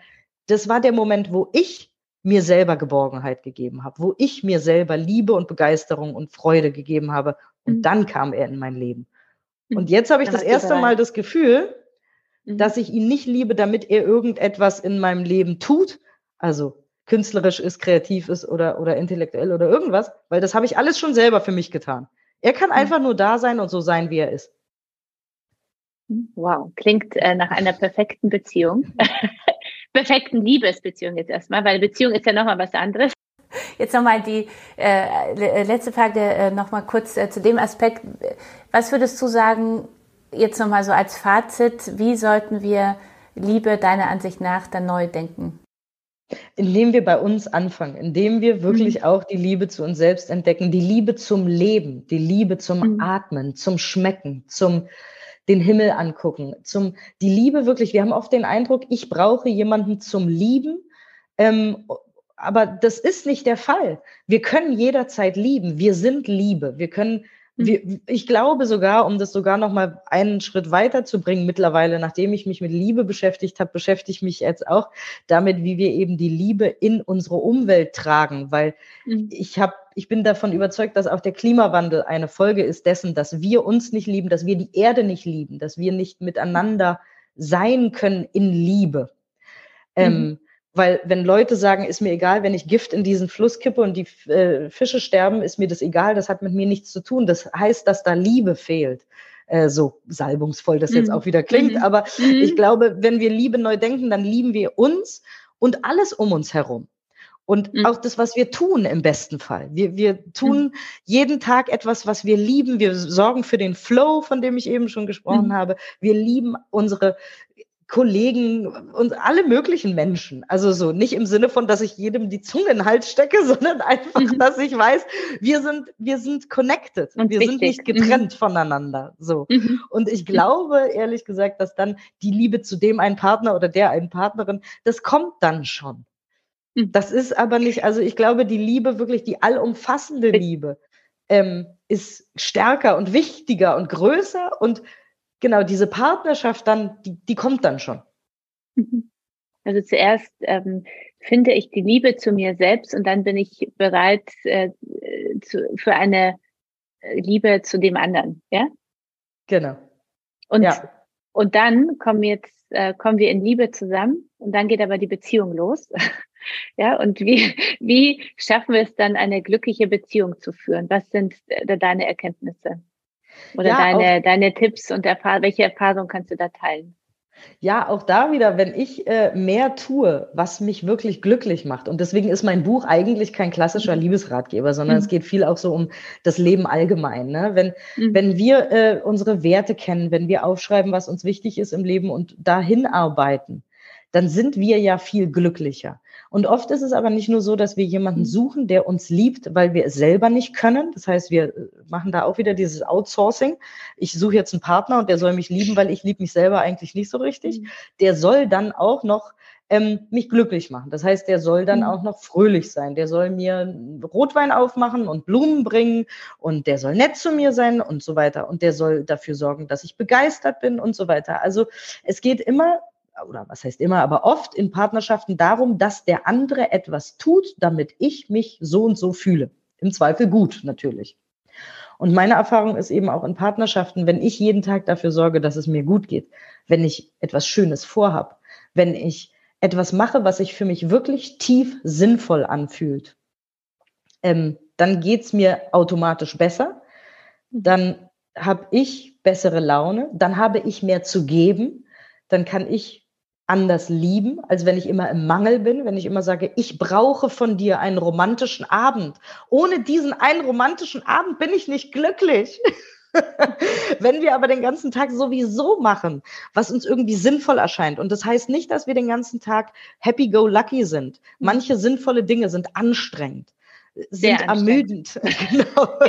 Das war der Moment, wo ich mir selber Geborgenheit gegeben habe, wo ich mir selber Liebe und Begeisterung und Freude gegeben habe. Und mhm. dann kam er in mein Leben. Und jetzt habe ich das erste Mal das Gefühl, dass ich ihn nicht liebe, damit er irgendetwas in meinem Leben tut. Also künstlerisch ist, kreativ ist oder, oder intellektuell oder irgendwas, weil das habe ich alles schon selber für mich getan. Er kann einfach nur da sein und so sein, wie er ist. Wow, klingt äh, nach einer perfekten Beziehung. <laughs> perfekten Liebesbeziehung jetzt erstmal, weil Beziehung ist ja nochmal was anderes. Jetzt nochmal die äh, letzte Frage äh, nochmal kurz äh, zu dem Aspekt. Was würdest du sagen, jetzt nochmal so als Fazit, wie sollten wir Liebe deiner Ansicht nach dann neu denken? Indem wir bei uns anfangen, indem wir wirklich mhm. auch die Liebe zu uns selbst entdecken, die Liebe zum Leben, die Liebe zum mhm. Atmen, zum Schmecken, zum den Himmel angucken, zum die Liebe wirklich. Wir haben oft den Eindruck, ich brauche jemanden zum Lieben, ähm, aber das ist nicht der Fall. Wir können jederzeit lieben. Wir sind Liebe. Wir können. Wir, ich glaube sogar, um das sogar noch mal einen Schritt weiter zu bringen, mittlerweile, nachdem ich mich mit Liebe beschäftigt habe, beschäftige ich mich jetzt auch damit, wie wir eben die Liebe in unsere Umwelt tragen, weil mhm. ich habe, ich bin davon überzeugt, dass auch der Klimawandel eine Folge ist dessen, dass wir uns nicht lieben, dass wir die Erde nicht lieben, dass wir nicht miteinander sein können in Liebe. Ähm, mhm. Ähm, weil wenn Leute sagen, ist mir egal, wenn ich Gift in diesen Fluss kippe und die äh, Fische sterben, ist mir das egal, das hat mit mir nichts zu tun. Das heißt, dass da Liebe fehlt. Äh, so salbungsvoll das jetzt mhm. auch wieder klingt. Mhm. Aber mhm. ich glaube, wenn wir Liebe neu denken, dann lieben wir uns und alles um uns herum. Und mhm. auch das, was wir tun im besten Fall. Wir, wir tun mhm. jeden Tag etwas, was wir lieben. Wir sorgen für den Flow, von dem ich eben schon gesprochen habe. Wir lieben unsere Kollegen und alle möglichen Menschen. Also so nicht im Sinne von, dass ich jedem die Zunge in den Hals stecke, <laughs> sondern einfach, mhm. dass ich weiß, wir sind, wir sind connected und wir wichtig. sind nicht getrennt mhm. voneinander. So. Mhm. Und ich glaube, ehrlich gesagt, dass dann die Liebe zu dem einen Partner oder der einen Partnerin, das kommt dann schon. Mhm. Das ist aber nicht, also ich glaube, die Liebe, wirklich die allumfassende Liebe, ähm, ist stärker und wichtiger und größer und genau, diese Partnerschaft dann, die, die kommt dann schon. Mhm. Also zuerst ähm, finde ich die Liebe zu mir selbst und dann bin ich bereit äh, zu, für eine äh, Liebe zu dem anderen, ja? Genau. Und, ja. und dann kommen jetzt, äh, kommen wir in Liebe zusammen und dann geht aber die Beziehung los. <laughs> ja, und wie, wie schaffen wir es dann, eine glückliche Beziehung zu führen? Was sind äh, deine Erkenntnisse? Oder ja, deine, deine Tipps und Erfahr welche Erfahrung kannst du da teilen? Ja, auch da wieder, wenn ich äh, mehr tue, was mich wirklich glücklich macht. Und deswegen ist mein Buch eigentlich kein klassischer mhm. Liebesratgeber, sondern mhm. es geht viel auch so um das Leben allgemein. Ne? Wenn, mhm. wenn wir äh, unsere Werte kennen, wenn wir aufschreiben, was uns wichtig ist im Leben und dahin arbeiten, dann sind wir ja viel glücklicher. Und oft ist es aber nicht nur so, dass wir jemanden mhm. suchen, der uns liebt, weil wir es selber nicht können. Das heißt, wir äh, machen da auch wieder dieses Outsourcing. Ich suche jetzt einen Partner und der soll mich lieben, weil ich liebe mich selber eigentlich nicht so richtig. Mhm. Der soll dann auch noch ähm, mich glücklich machen. Das heißt, der soll dann mhm. auch noch fröhlich sein. Der soll mir Rotwein aufmachen und Blumen bringen und der soll nett zu mir sein und so weiter. Und der soll dafür sorgen, dass ich begeistert bin und so weiter. Also es geht immer oder was heißt immer, aber oft in Partnerschaften darum, dass der andere etwas tut, damit ich mich so und so fühle. Im Zweifel gut, natürlich. Und meine Erfahrung ist eben auch in Partnerschaften, wenn ich jeden Tag dafür sorge, dass es mir gut geht, wenn ich etwas Schönes vorhab, wenn ich etwas mache, was sich für mich wirklich tief sinnvoll anfühlt, ähm, dann geht's mir automatisch besser. Dann habe ich bessere Laune, dann habe ich mehr zu geben, dann kann ich anders lieben, als wenn ich immer im Mangel bin, wenn ich immer sage, ich brauche von dir einen romantischen Abend. Ohne diesen einen romantischen Abend bin ich nicht glücklich. <laughs> Wenn wir aber den ganzen Tag sowieso machen, was uns irgendwie sinnvoll erscheint, und das heißt nicht, dass wir den ganzen Tag happy go lucky sind. Manche sinnvolle Dinge sind anstrengend sind ermüdend. <laughs> genau.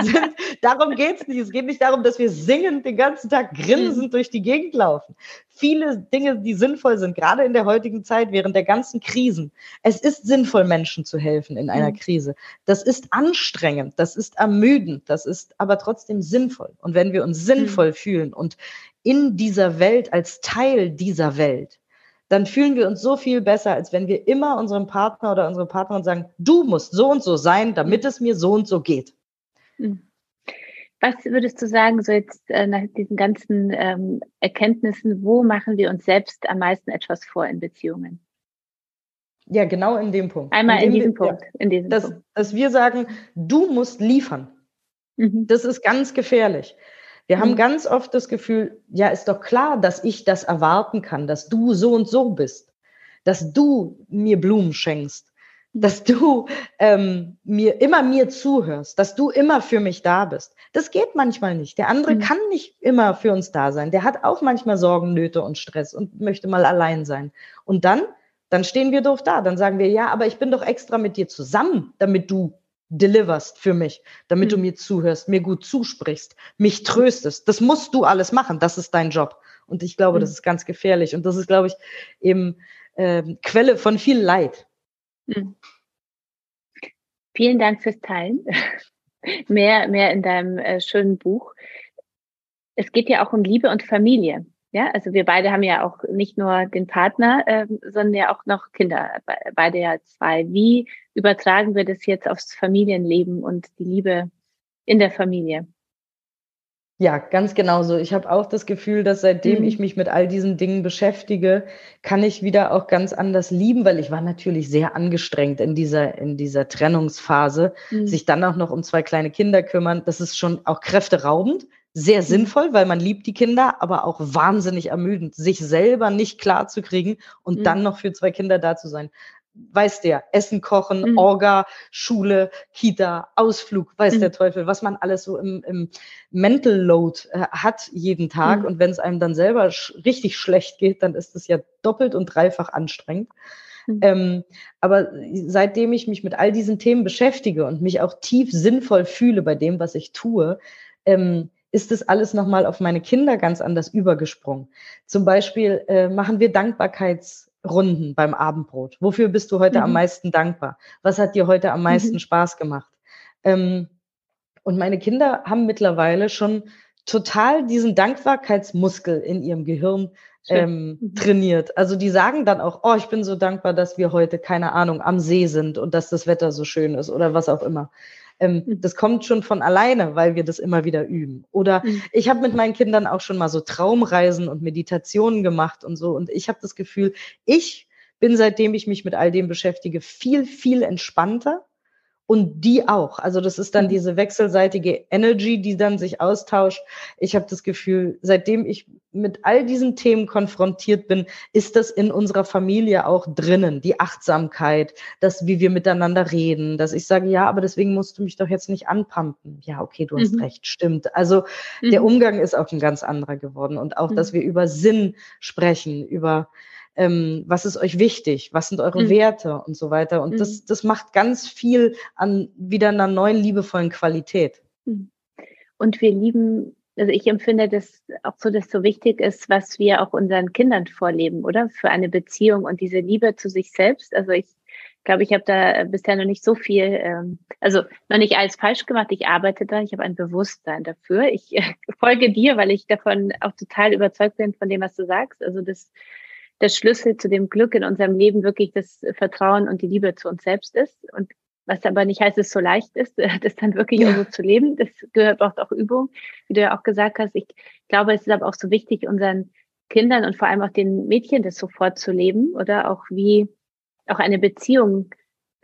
<laughs> sind, darum geht's nicht. Es geht nicht darum, dass wir singend den ganzen Tag grinsend mhm. durch die Gegend laufen. Viele Dinge, die sinnvoll sind, gerade in der heutigen Zeit, während der ganzen Krisen. Es ist sinnvoll, Menschen zu helfen in einer mhm. Krise. Das ist anstrengend, das ist ermüdend, das ist aber trotzdem sinnvoll. Und wenn wir uns sinnvoll mhm. fühlen und in dieser Welt als Teil dieser Welt, dann fühlen wir uns so viel besser, als wenn wir immer unserem Partner oder unsere Partnerin sagen, du musst so und so sein, damit es mir so und so geht. Hm. Was würdest du sagen, so jetzt äh, nach diesen ganzen ähm, Erkenntnissen, wo machen wir uns selbst am meisten etwas vor in Beziehungen? Ja, genau in dem Punkt. Einmal in, in diesem Punkt. Ja, in diesem dass, Punkt. dass wir sagen, du musst liefern. Mhm. Das ist ganz gefährlich. Wir mhm. haben ganz oft das Gefühl, ja, ist doch klar, dass ich das erwarten kann, dass du so und so bist, dass du mir Blumen schenkst, dass du ähm, mir immer mir zuhörst, dass du immer für mich da bist. Das geht manchmal nicht. Der andere mhm. kann nicht immer für uns da sein. Der hat auch manchmal Sorgen, Nöte und Stress und möchte mal allein sein. Und dann, dann stehen wir doof da. Dann sagen wir, ja, aber ich bin doch extra mit dir zusammen, damit du deliverst für mich, damit mhm. du mir zuhörst, mir gut zusprichst, mich tröstest. Das musst du alles machen. Das ist dein Job. Und ich glaube, mhm. das ist ganz gefährlich. Und das ist, glaube ich, eben äh, Quelle von viel Leid. Mhm. Vielen Dank fürs Teilen. <laughs> mehr, mehr in deinem äh, schönen Buch. Es geht ja auch um Liebe und Familie. Ja, also wir beide haben ja auch nicht nur den Partner, äh, sondern ja auch noch Kinder, beide ja zwei. Wie übertragen wir das jetzt aufs Familienleben und die Liebe in der Familie? Ja, ganz genau so. Ich habe auch das Gefühl, dass seitdem mhm. ich mich mit all diesen Dingen beschäftige, kann ich wieder auch ganz anders lieben, weil ich war natürlich sehr angestrengt in dieser, in dieser Trennungsphase. Mhm. Sich dann auch noch um zwei kleine Kinder kümmern, das ist schon auch kräfteraubend sehr mhm. sinnvoll, weil man liebt die Kinder, aber auch wahnsinnig ermüdend, sich selber nicht klar zu kriegen und mhm. dann noch für zwei Kinder da zu sein. Weiß der, Essen kochen, mhm. Orga, Schule, Kita, Ausflug, weiß mhm. der Teufel, was man alles so im, im Mental Load äh, hat jeden Tag. Mhm. Und wenn es einem dann selber sch richtig schlecht geht, dann ist es ja doppelt und dreifach anstrengend. Mhm. Ähm, aber seitdem ich mich mit all diesen Themen beschäftige und mich auch tief sinnvoll fühle bei dem, was ich tue, ähm, ist das alles nochmal auf meine Kinder ganz anders übergesprungen. Zum Beispiel äh, machen wir Dankbarkeitsrunden beim Abendbrot. Wofür bist du heute mhm. am meisten dankbar? Was hat dir heute am meisten mhm. Spaß gemacht? Ähm, und meine Kinder haben mittlerweile schon total diesen Dankbarkeitsmuskel in ihrem Gehirn ähm, mhm. trainiert. Also die sagen dann auch, oh, ich bin so dankbar, dass wir heute, keine Ahnung, am See sind und dass das Wetter so schön ist oder was auch immer. Ähm, mhm. Das kommt schon von alleine, weil wir das immer wieder üben. Oder mhm. ich habe mit meinen Kindern auch schon mal so Traumreisen und Meditationen gemacht und so. Und ich habe das Gefühl, ich bin, seitdem ich mich mit all dem beschäftige, viel, viel entspannter und die auch. Also das ist dann mhm. diese wechselseitige Energy, die dann sich austauscht. Ich habe das Gefühl, seitdem ich mit all diesen Themen konfrontiert bin, ist das in unserer Familie auch drinnen. Die Achtsamkeit, das, wie wir miteinander reden, dass ich sage, ja, aber deswegen musst du mich doch jetzt nicht anpumpen. Ja, okay, du hast mhm. recht, stimmt. Also mhm. der Umgang ist auch ein ganz anderer geworden und auch, dass mhm. wir über Sinn sprechen, über ähm, was ist euch wichtig, was sind eure mhm. Werte und so weiter. Und mhm. das, das macht ganz viel an wieder einer neuen liebevollen Qualität. Mhm. Und wir lieben, also ich empfinde das auch so, dass so wichtig ist, was wir auch unseren Kindern vorleben, oder? Für eine Beziehung und diese Liebe zu sich selbst. Also ich glaube, ich habe da bisher noch nicht so viel, ähm, also noch nicht alles falsch gemacht. Ich arbeite da, ich habe ein Bewusstsein dafür. Ich äh, <laughs> folge dir, weil ich davon auch total überzeugt bin von dem, was du sagst. Also das der Schlüssel zu dem Glück in unserem Leben wirklich das Vertrauen und die Liebe zu uns selbst ist. Und was aber nicht heißt, dass es so leicht ist, <laughs> das dann wirklich ja. auch so zu leben. Das gehört braucht auch Übung, wie du ja auch gesagt hast. Ich glaube, es ist aber auch so wichtig, unseren Kindern und vor allem auch den Mädchen das sofort zu leben oder auch wie auch eine Beziehung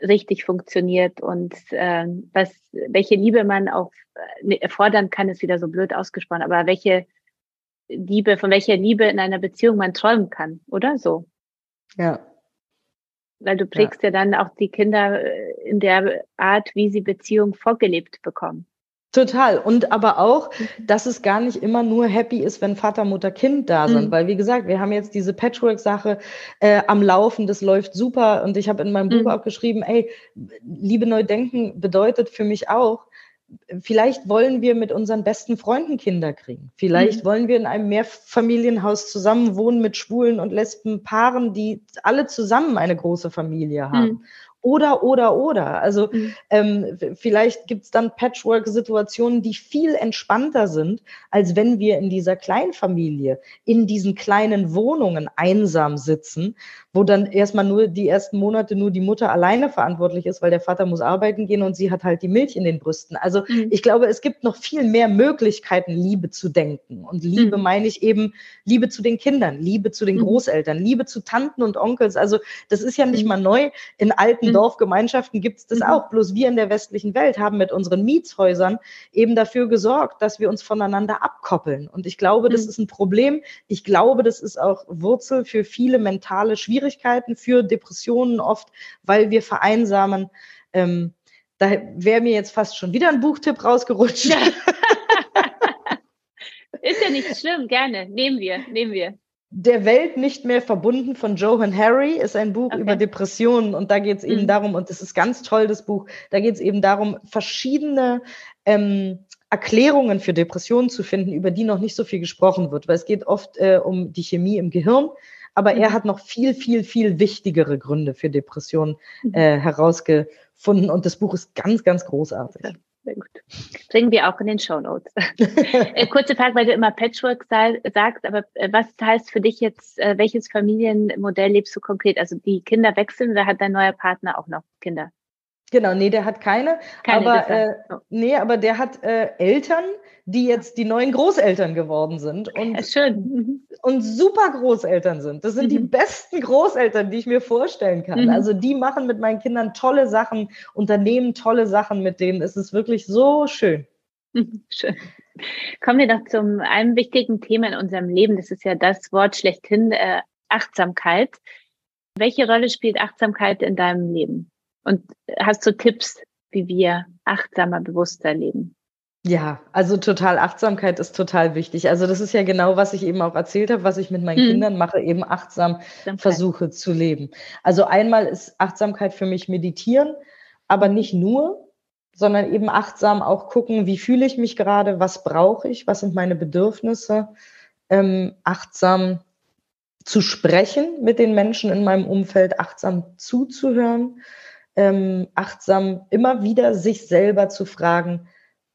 richtig funktioniert und äh, was, welche Liebe man auch äh, fordern kann, ist wieder so blöd ausgesprochen, aber welche Liebe, von welcher Liebe in einer Beziehung man träumen kann, oder so? Ja. Weil du prägst ja, ja dann auch die Kinder äh, in der Art, wie sie Beziehung vorgelebt bekommen. Total. Und aber auch, mhm. dass es gar nicht immer nur happy ist, wenn Vater, Mutter, Kind da sind. Mhm. Weil, wie gesagt, wir haben jetzt diese Patchwork-Sache äh, am Laufen, das läuft super. Und ich habe in meinem Buch mhm. auch geschrieben, ey, Liebe neu denken bedeutet für mich auch, vielleicht wollen wir mit unseren besten Freunden Kinder kriegen. Vielleicht mhm. wollen wir in einem Mehrfamilienhaus zusammen wohnen mit schwulen und lesben Paaren, die alle zusammen eine große Familie haben. Mhm oder, oder, oder. Also mhm. ähm, vielleicht gibt's dann Patchwork-Situationen, die viel entspannter sind, als wenn wir in dieser Kleinfamilie, in diesen kleinen Wohnungen einsam sitzen, wo dann erstmal nur die ersten Monate nur die Mutter alleine verantwortlich ist, weil der Vater muss arbeiten gehen und sie hat halt die Milch in den Brüsten. Also mhm. ich glaube, es gibt noch viel mehr Möglichkeiten, Liebe zu denken. Und Liebe mhm. meine ich eben Liebe zu den Kindern, Liebe zu den mhm. Großeltern, Liebe zu Tanten und Onkels. Also das ist ja nicht mhm. mal neu. In alten mhm. Dorfgemeinschaften gibt es das auch. Bloß wir in der westlichen Welt haben mit unseren Mietshäusern eben dafür gesorgt, dass wir uns voneinander abkoppeln. Und ich glaube, das ist ein Problem. Ich glaube, das ist auch Wurzel für viele mentale Schwierigkeiten Schwierigkeiten für Depressionen oft, weil wir vereinsamen. Ähm, da wäre mir jetzt fast schon wieder ein Buchtipp rausgerutscht. Ja. <laughs> Ist ja nicht schlimm, gerne. Nehmen wir, nehmen wir. Der Welt nicht mehr verbunden von Johan Harry ist ein Buch okay. über Depressionen und da geht es eben mhm. darum, und das ist ganz toll, das Buch, da geht es eben darum, verschiedene ähm, Erklärungen für Depressionen zu finden, über die noch nicht so viel gesprochen wird, weil es geht oft äh, um die Chemie im Gehirn, aber mhm. er hat noch viel, viel, viel wichtigere Gründe für Depressionen mhm. äh, herausgefunden. Und das Buch ist ganz, ganz großartig. Sehr gut. Bringen wir auch in den Show Notes. <laughs> äh, kurze Frage, weil du immer Patchwork sagst, aber äh, was heißt für dich jetzt, äh, welches Familienmodell lebst du konkret? Also die Kinder wechseln oder hat dein neuer Partner auch noch Kinder? Genau, nee, der hat keine. keine aber äh, nee, aber der hat äh, Eltern, die jetzt die neuen Großeltern geworden sind und, ja, schön. Mhm. und super Großeltern sind. Das sind mhm. die besten Großeltern, die ich mir vorstellen kann. Mhm. Also die machen mit meinen Kindern tolle Sachen, unternehmen tolle Sachen mit denen. Es ist wirklich so schön. Mhm, schön. Kommen wir doch zum einem wichtigen Thema in unserem Leben. Das ist ja das Wort schlechthin, äh, Achtsamkeit. Welche Rolle spielt Achtsamkeit in deinem Leben? Und hast du Tipps, wie wir achtsamer, bewusster leben? Ja, also total Achtsamkeit ist total wichtig. Also das ist ja genau, was ich eben auch erzählt habe, was ich mit meinen hm. Kindern mache, eben achtsam Achtsamkeit. versuche zu leben. Also einmal ist Achtsamkeit für mich meditieren, aber nicht nur, sondern eben achtsam auch gucken, wie fühle ich mich gerade, was brauche ich, was sind meine Bedürfnisse, ähm, achtsam zu sprechen mit den Menschen in meinem Umfeld, achtsam zuzuhören ähm, achtsam immer wieder sich selber zu fragen,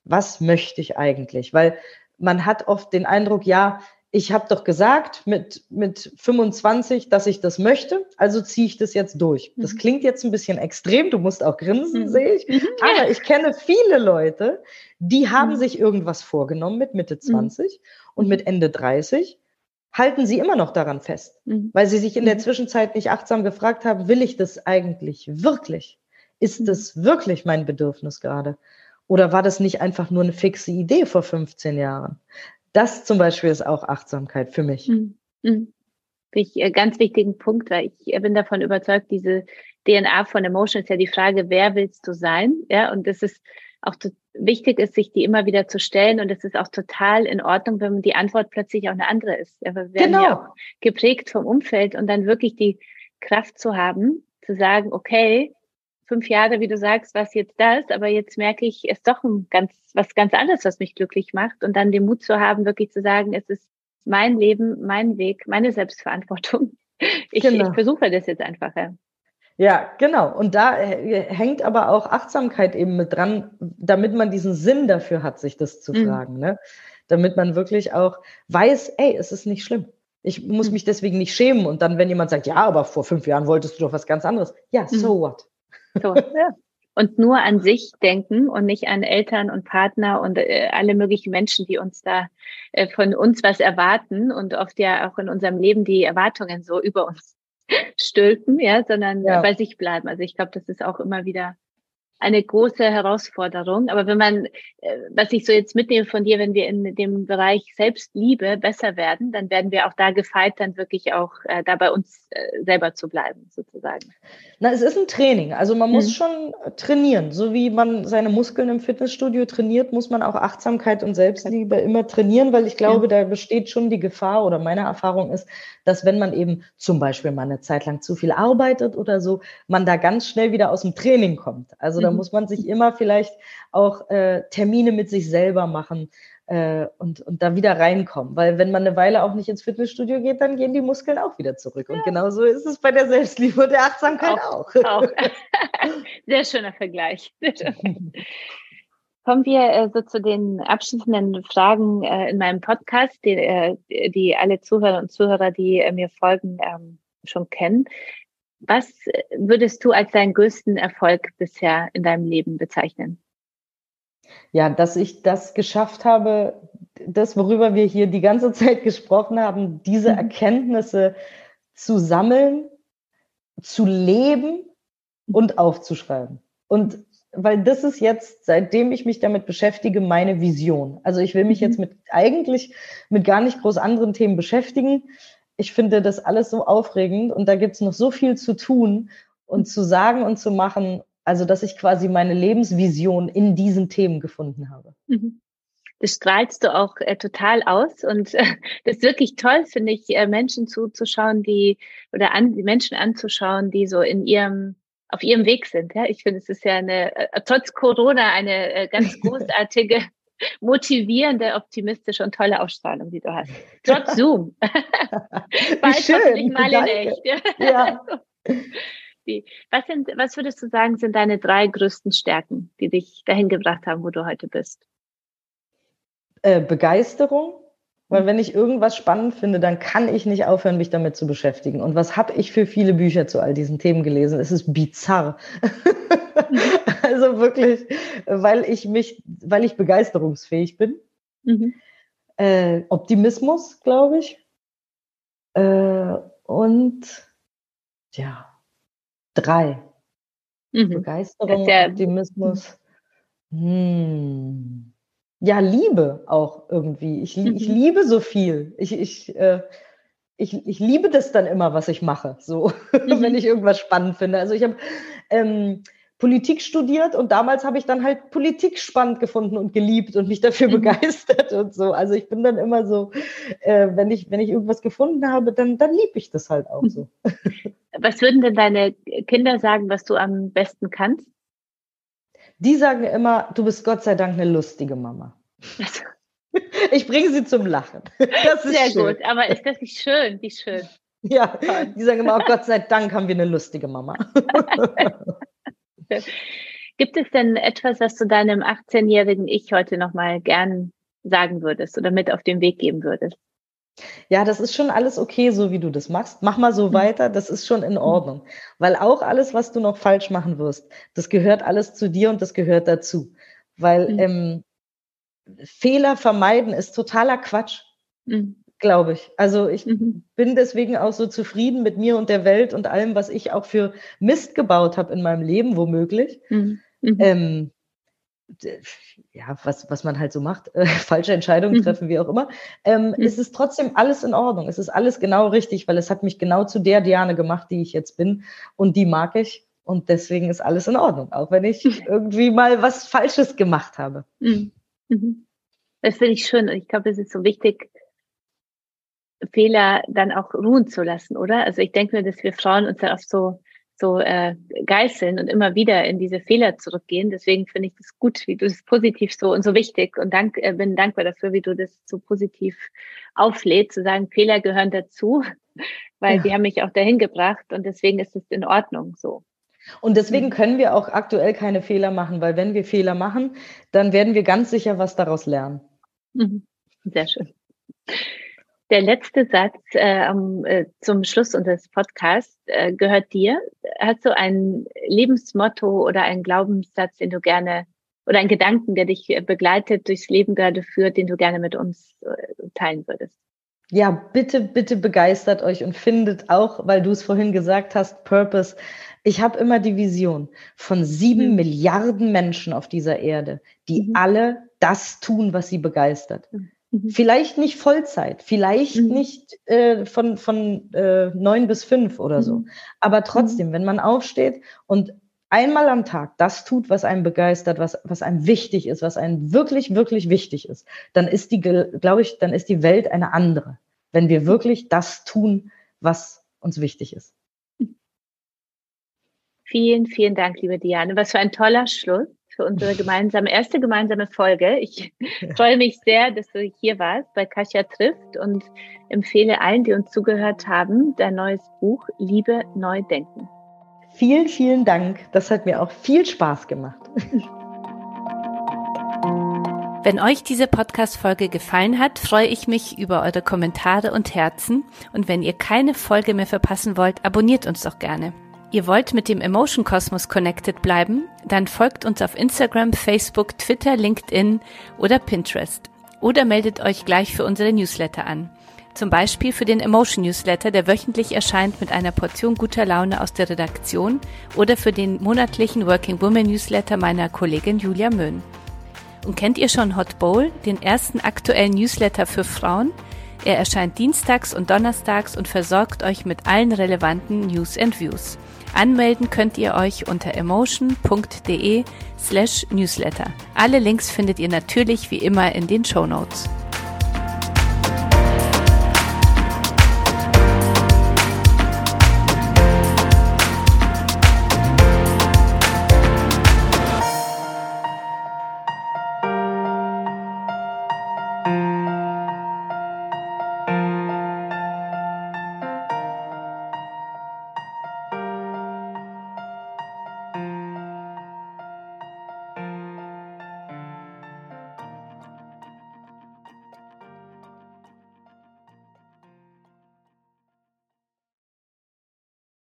was möchte ich eigentlich? Weil man hat oft den Eindruck, ja, ich habe doch gesagt mit, mit 25, dass ich das möchte, also ziehe ich das jetzt durch. Das mhm. klingt jetzt ein bisschen extrem, du musst auch grinsen, mhm. sehe ich. Mhm. Aber ich kenne viele Leute, die haben mhm. sich irgendwas vorgenommen mit Mitte 20 mhm. und mit Ende 30 halten sie immer noch daran fest, mhm. weil sie sich in der mhm. Zwischenzeit nicht achtsam gefragt haben, will ich das eigentlich wirklich? Ist mhm. das wirklich mein Bedürfnis gerade? Oder war das nicht einfach nur eine fixe Idee vor 15 Jahren? Das zum Beispiel ist auch Achtsamkeit für mich. Mhm. Mhm. Ich, äh, ganz wichtigen Punkt, weil ich bin davon überzeugt, diese DNA von Emotion ist ja die Frage, wer willst du sein? Ja, und das ist auch wichtig ist, sich die immer wieder zu stellen. Und es ist auch total in Ordnung, wenn die Antwort plötzlich auch eine andere ist. Ja, wir werden genau. ja auch geprägt vom Umfeld und dann wirklich die Kraft zu haben, zu sagen, okay, fünf Jahre, wie du sagst, was jetzt das, aber jetzt merke ich, es ist doch ein ganz, was ganz anderes, was mich glücklich macht. Und dann den Mut zu haben, wirklich zu sagen, es ist mein Leben, mein Weg, meine Selbstverantwortung. <laughs> Ich, genau. ich versuche das jetzt einfach. Ja. Genau. Und da äh, hängt aber auch Achtsamkeit eben mit dran, damit man diesen Sinn dafür hat, sich das zu mhm. fragen. Ne? Damit man wirklich auch weiß, ey, es ist nicht schlimm. Ich muss mhm. mich deswegen nicht schämen. Und dann, wenn jemand sagt, ja, aber vor fünf Jahren wolltest du doch was ganz anderes. Ja, so mhm. what? So, <laughs> ja. und nur an sich denken und nicht an Eltern und Partner und äh, alle möglichen Menschen, die uns da äh, von uns was erwarten und oft ja auch in unserem Leben die Erwartungen so über uns stülpen, ja, sondern ja. bei sich bleiben. Also ich glaube, das ist auch immer wieder eine große Herausforderung. Aber wenn man, äh, was ich so jetzt mitnehme von dir, wenn wir in dem Bereich Selbstliebe besser werden, dann werden wir auch da gefeit, dann wirklich auch äh, da bei uns äh, selber zu bleiben, sozusagen. Na, es ist ein Training. Also man muss hm. schon trainieren. So wie man seine Muskeln im Fitnessstudio trainiert, muss man auch Achtsamkeit und Selbstliebe immer trainieren, weil ich glaube, ja. da besteht schon die Gefahr oder meine Erfahrung ist, dass wenn man eben zum Beispiel mal eine Zeit lang zu viel arbeitet oder so, man da ganz schnell wieder aus dem Training kommt. Also da muss man sich immer vielleicht auch äh, Termine mit sich selber machen äh, und, und da wieder reinkommen. Weil wenn man eine Weile auch nicht ins Fitnessstudio geht, dann gehen die Muskeln auch wieder zurück. Und ja. genauso ist es bei der Selbstliebe und der Achtsamkeit auch. auch. auch. <laughs> Sehr schöner Vergleich. Sehr schön. Kommen wir äh, so zu den abschließenden Fragen äh, in meinem Podcast, die, äh, die alle Zuhörer und Zuhörer, die äh, mir folgen, ähm, schon kennen. Was würdest du als deinen größten Erfolg bisher in deinem Leben bezeichnen? Ja, dass ich das geschafft habe, das, worüber wir hier die ganze <laughs> Zeit gesprochen haben, diese mhm. Erkenntnisse zu sammeln, zu leben und aufzuschreiben. Und weil das ist jetzt, seitdem ich mich damit beschäftige, meine Vision. Also ich will mich mhm. jetzt mit eigentlich mit gar nicht groß anderen Themen beschäftigen, ich finde das alles so aufregend und da gibt es noch so viel zu tun und zu sagen und zu machen, also dass ich quasi meine Lebensvision in diesen Themen gefunden habe. Mhm. Das strahlst du auch äh, total aus und äh, das ist wirklich toll, finde ich, äh, Menschen zuzuschauen, die oder an, die Menschen anzuschauen, die so in ihrem auf ihrem Weg sind. Ja, ich finde, es ist ja eine äh, trotz Corona eine äh, ganz <laughs> großartige motivierende, optimistische und tolle Ausstrahlung, die du hast. Trotz <laughs> Zoom. Bald schön, mal in echt. Ja. <laughs> was, sind, was würdest du sagen, sind deine drei größten Stärken, die dich dahin gebracht haben, wo du heute bist? Äh, Begeisterung, weil wenn ich irgendwas spannend finde, dann kann ich nicht aufhören, mich damit zu beschäftigen. Und was habe ich für viele Bücher zu all diesen Themen gelesen? Es ist bizarr. <laughs> <laughs> also wirklich, weil ich mich, weil ich begeisterungsfähig bin. Mhm. Äh, Optimismus, glaube ich. Äh, und ja, drei. Mhm. Begeisterung, ja Optimismus. Hm. Ja, Liebe auch irgendwie. Ich, mhm. ich liebe so viel. Ich, ich, äh, ich, ich liebe das dann immer, was ich mache, so, <laughs> mhm. wenn ich irgendwas spannend finde. Also ich habe ähm, Politik studiert und damals habe ich dann halt Politik spannend gefunden und geliebt und mich dafür mhm. begeistert und so. Also ich bin dann immer so, äh, wenn ich wenn ich irgendwas gefunden habe, dann dann liebe ich das halt auch mhm. so. <laughs> Was würden denn deine Kinder sagen, was du am besten kannst? Die sagen immer, du bist Gott sei Dank eine lustige Mama. <laughs> Ich bringe sie zum Lachen. Das ist Sehr schön. gut, aber ist das nicht schön? Wie schön. Ja, die sagen immer, oh <laughs> Gott sei Dank haben wir eine lustige Mama. Gibt es denn etwas, was du deinem 18-jährigen Ich heute nochmal gern sagen würdest oder mit auf den Weg geben würdest? Ja, das ist schon alles okay, so wie du das machst. Mach mal so mhm. weiter, das ist schon in mhm. Ordnung. Weil auch alles, was du noch falsch machen wirst, das gehört alles zu dir und das gehört dazu. Weil mhm. ähm, Fehler vermeiden ist totaler Quatsch. Mhm glaube ich. Also ich mhm. bin deswegen auch so zufrieden mit mir und der Welt und allem, was ich auch für Mist gebaut habe in meinem Leben, womöglich. Mhm. Mhm. Ähm, ja, was, was man halt so macht, äh, <laughs> falsche Entscheidungen treffen, wie auch immer, ähm, mhm. ist es trotzdem alles in Ordnung. Es ist alles genau richtig, weil es hat mich genau zu der Diane gemacht, die ich jetzt bin und die mag ich. Und deswegen ist alles in Ordnung, auch wenn ich <laughs> irgendwie mal was Falsches gemacht habe. Das finde ich schön. Und ich glaube, es ist so wichtig, Fehler dann auch ruhen zu lassen, oder? Also ich denke mir, dass wir Frauen uns dann oft so so äh, geißeln und immer wieder in diese Fehler zurückgehen. Deswegen finde ich das gut, wie du das positiv so und so wichtig und dank, äh, bin dankbar dafür, wie du das so positiv auflädst, zu sagen, Fehler gehören dazu, <laughs> weil ja. die haben mich auch dahin gebracht und deswegen ist es in Ordnung so. Und deswegen können wir auch aktuell keine Fehler machen, weil wenn wir Fehler machen, dann werden wir ganz sicher was daraus lernen. Mhm. Sehr schön. Der letzte Satz äh, äh, zum Schluss unseres Podcasts äh, gehört dir. Hast du ein Lebensmotto oder einen Glaubenssatz, den du gerne oder einen Gedanken, der dich begleitet, durchs Leben gerade führt, den du gerne mit uns äh, teilen würdest? Ja, bitte, bitte begeistert euch und findet auch, weil du es vorhin gesagt hast, Purpose. Ich habe immer die Vision von sieben mhm. Milliarden Menschen auf dieser Erde, die mhm. alle das tun, was sie begeistert. Mhm. Mhm. Vielleicht nicht Vollzeit, vielleicht mhm. nicht äh, von, von äh, neun bis fünf oder so. Mhm. Aber trotzdem, mhm. wenn man aufsteht und einmal am Tag das tut, was einem begeistert, was, was einem wichtig ist, was einem wirklich, wirklich wichtig ist, dann ist die, glaube ich, dann ist die Welt eine andere. Wenn wir wirklich das tun, was uns wichtig ist. Vielen, vielen Dank, liebe Diane. Was für ein toller Schluss für unsere gemeinsame, erste gemeinsame Folge. Ich <laughs> freue mich sehr, dass du hier warst bei Kasia trifft und empfehle allen, die uns zugehört haben, dein neues Buch Liebe neu denken. Vielen, vielen Dank. Das hat mir auch viel Spaß gemacht. <laughs> Wenn euch diese Podcast-Folge gefallen hat, freue ich mich über eure Kommentare und Herzen. Und wenn ihr keine Folge mehr verpassen wollt, abonniert uns doch gerne. Ihr wollt mit dem Emotion Kosmos connected bleiben? Dann folgt uns auf Instagram, Facebook, Twitter, LinkedIn oder Pinterest. Oder meldet euch gleich für unsere Newsletter an. Zum Beispiel für den Emotion Newsletter, der wöchentlich erscheint mit einer Portion guter Laune aus der Redaktion oder für den monatlichen Working Woman Newsletter meiner Kollegin Julia Möhn. Und kennt ihr schon Hot Bowl, den ersten aktuellen Newsletter für Frauen? Er erscheint dienstags und donnerstags und versorgt euch mit allen relevanten News and Views. Anmelden könnt ihr euch unter emotion.de slash newsletter. Alle Links findet ihr natürlich wie immer in den Show Notes.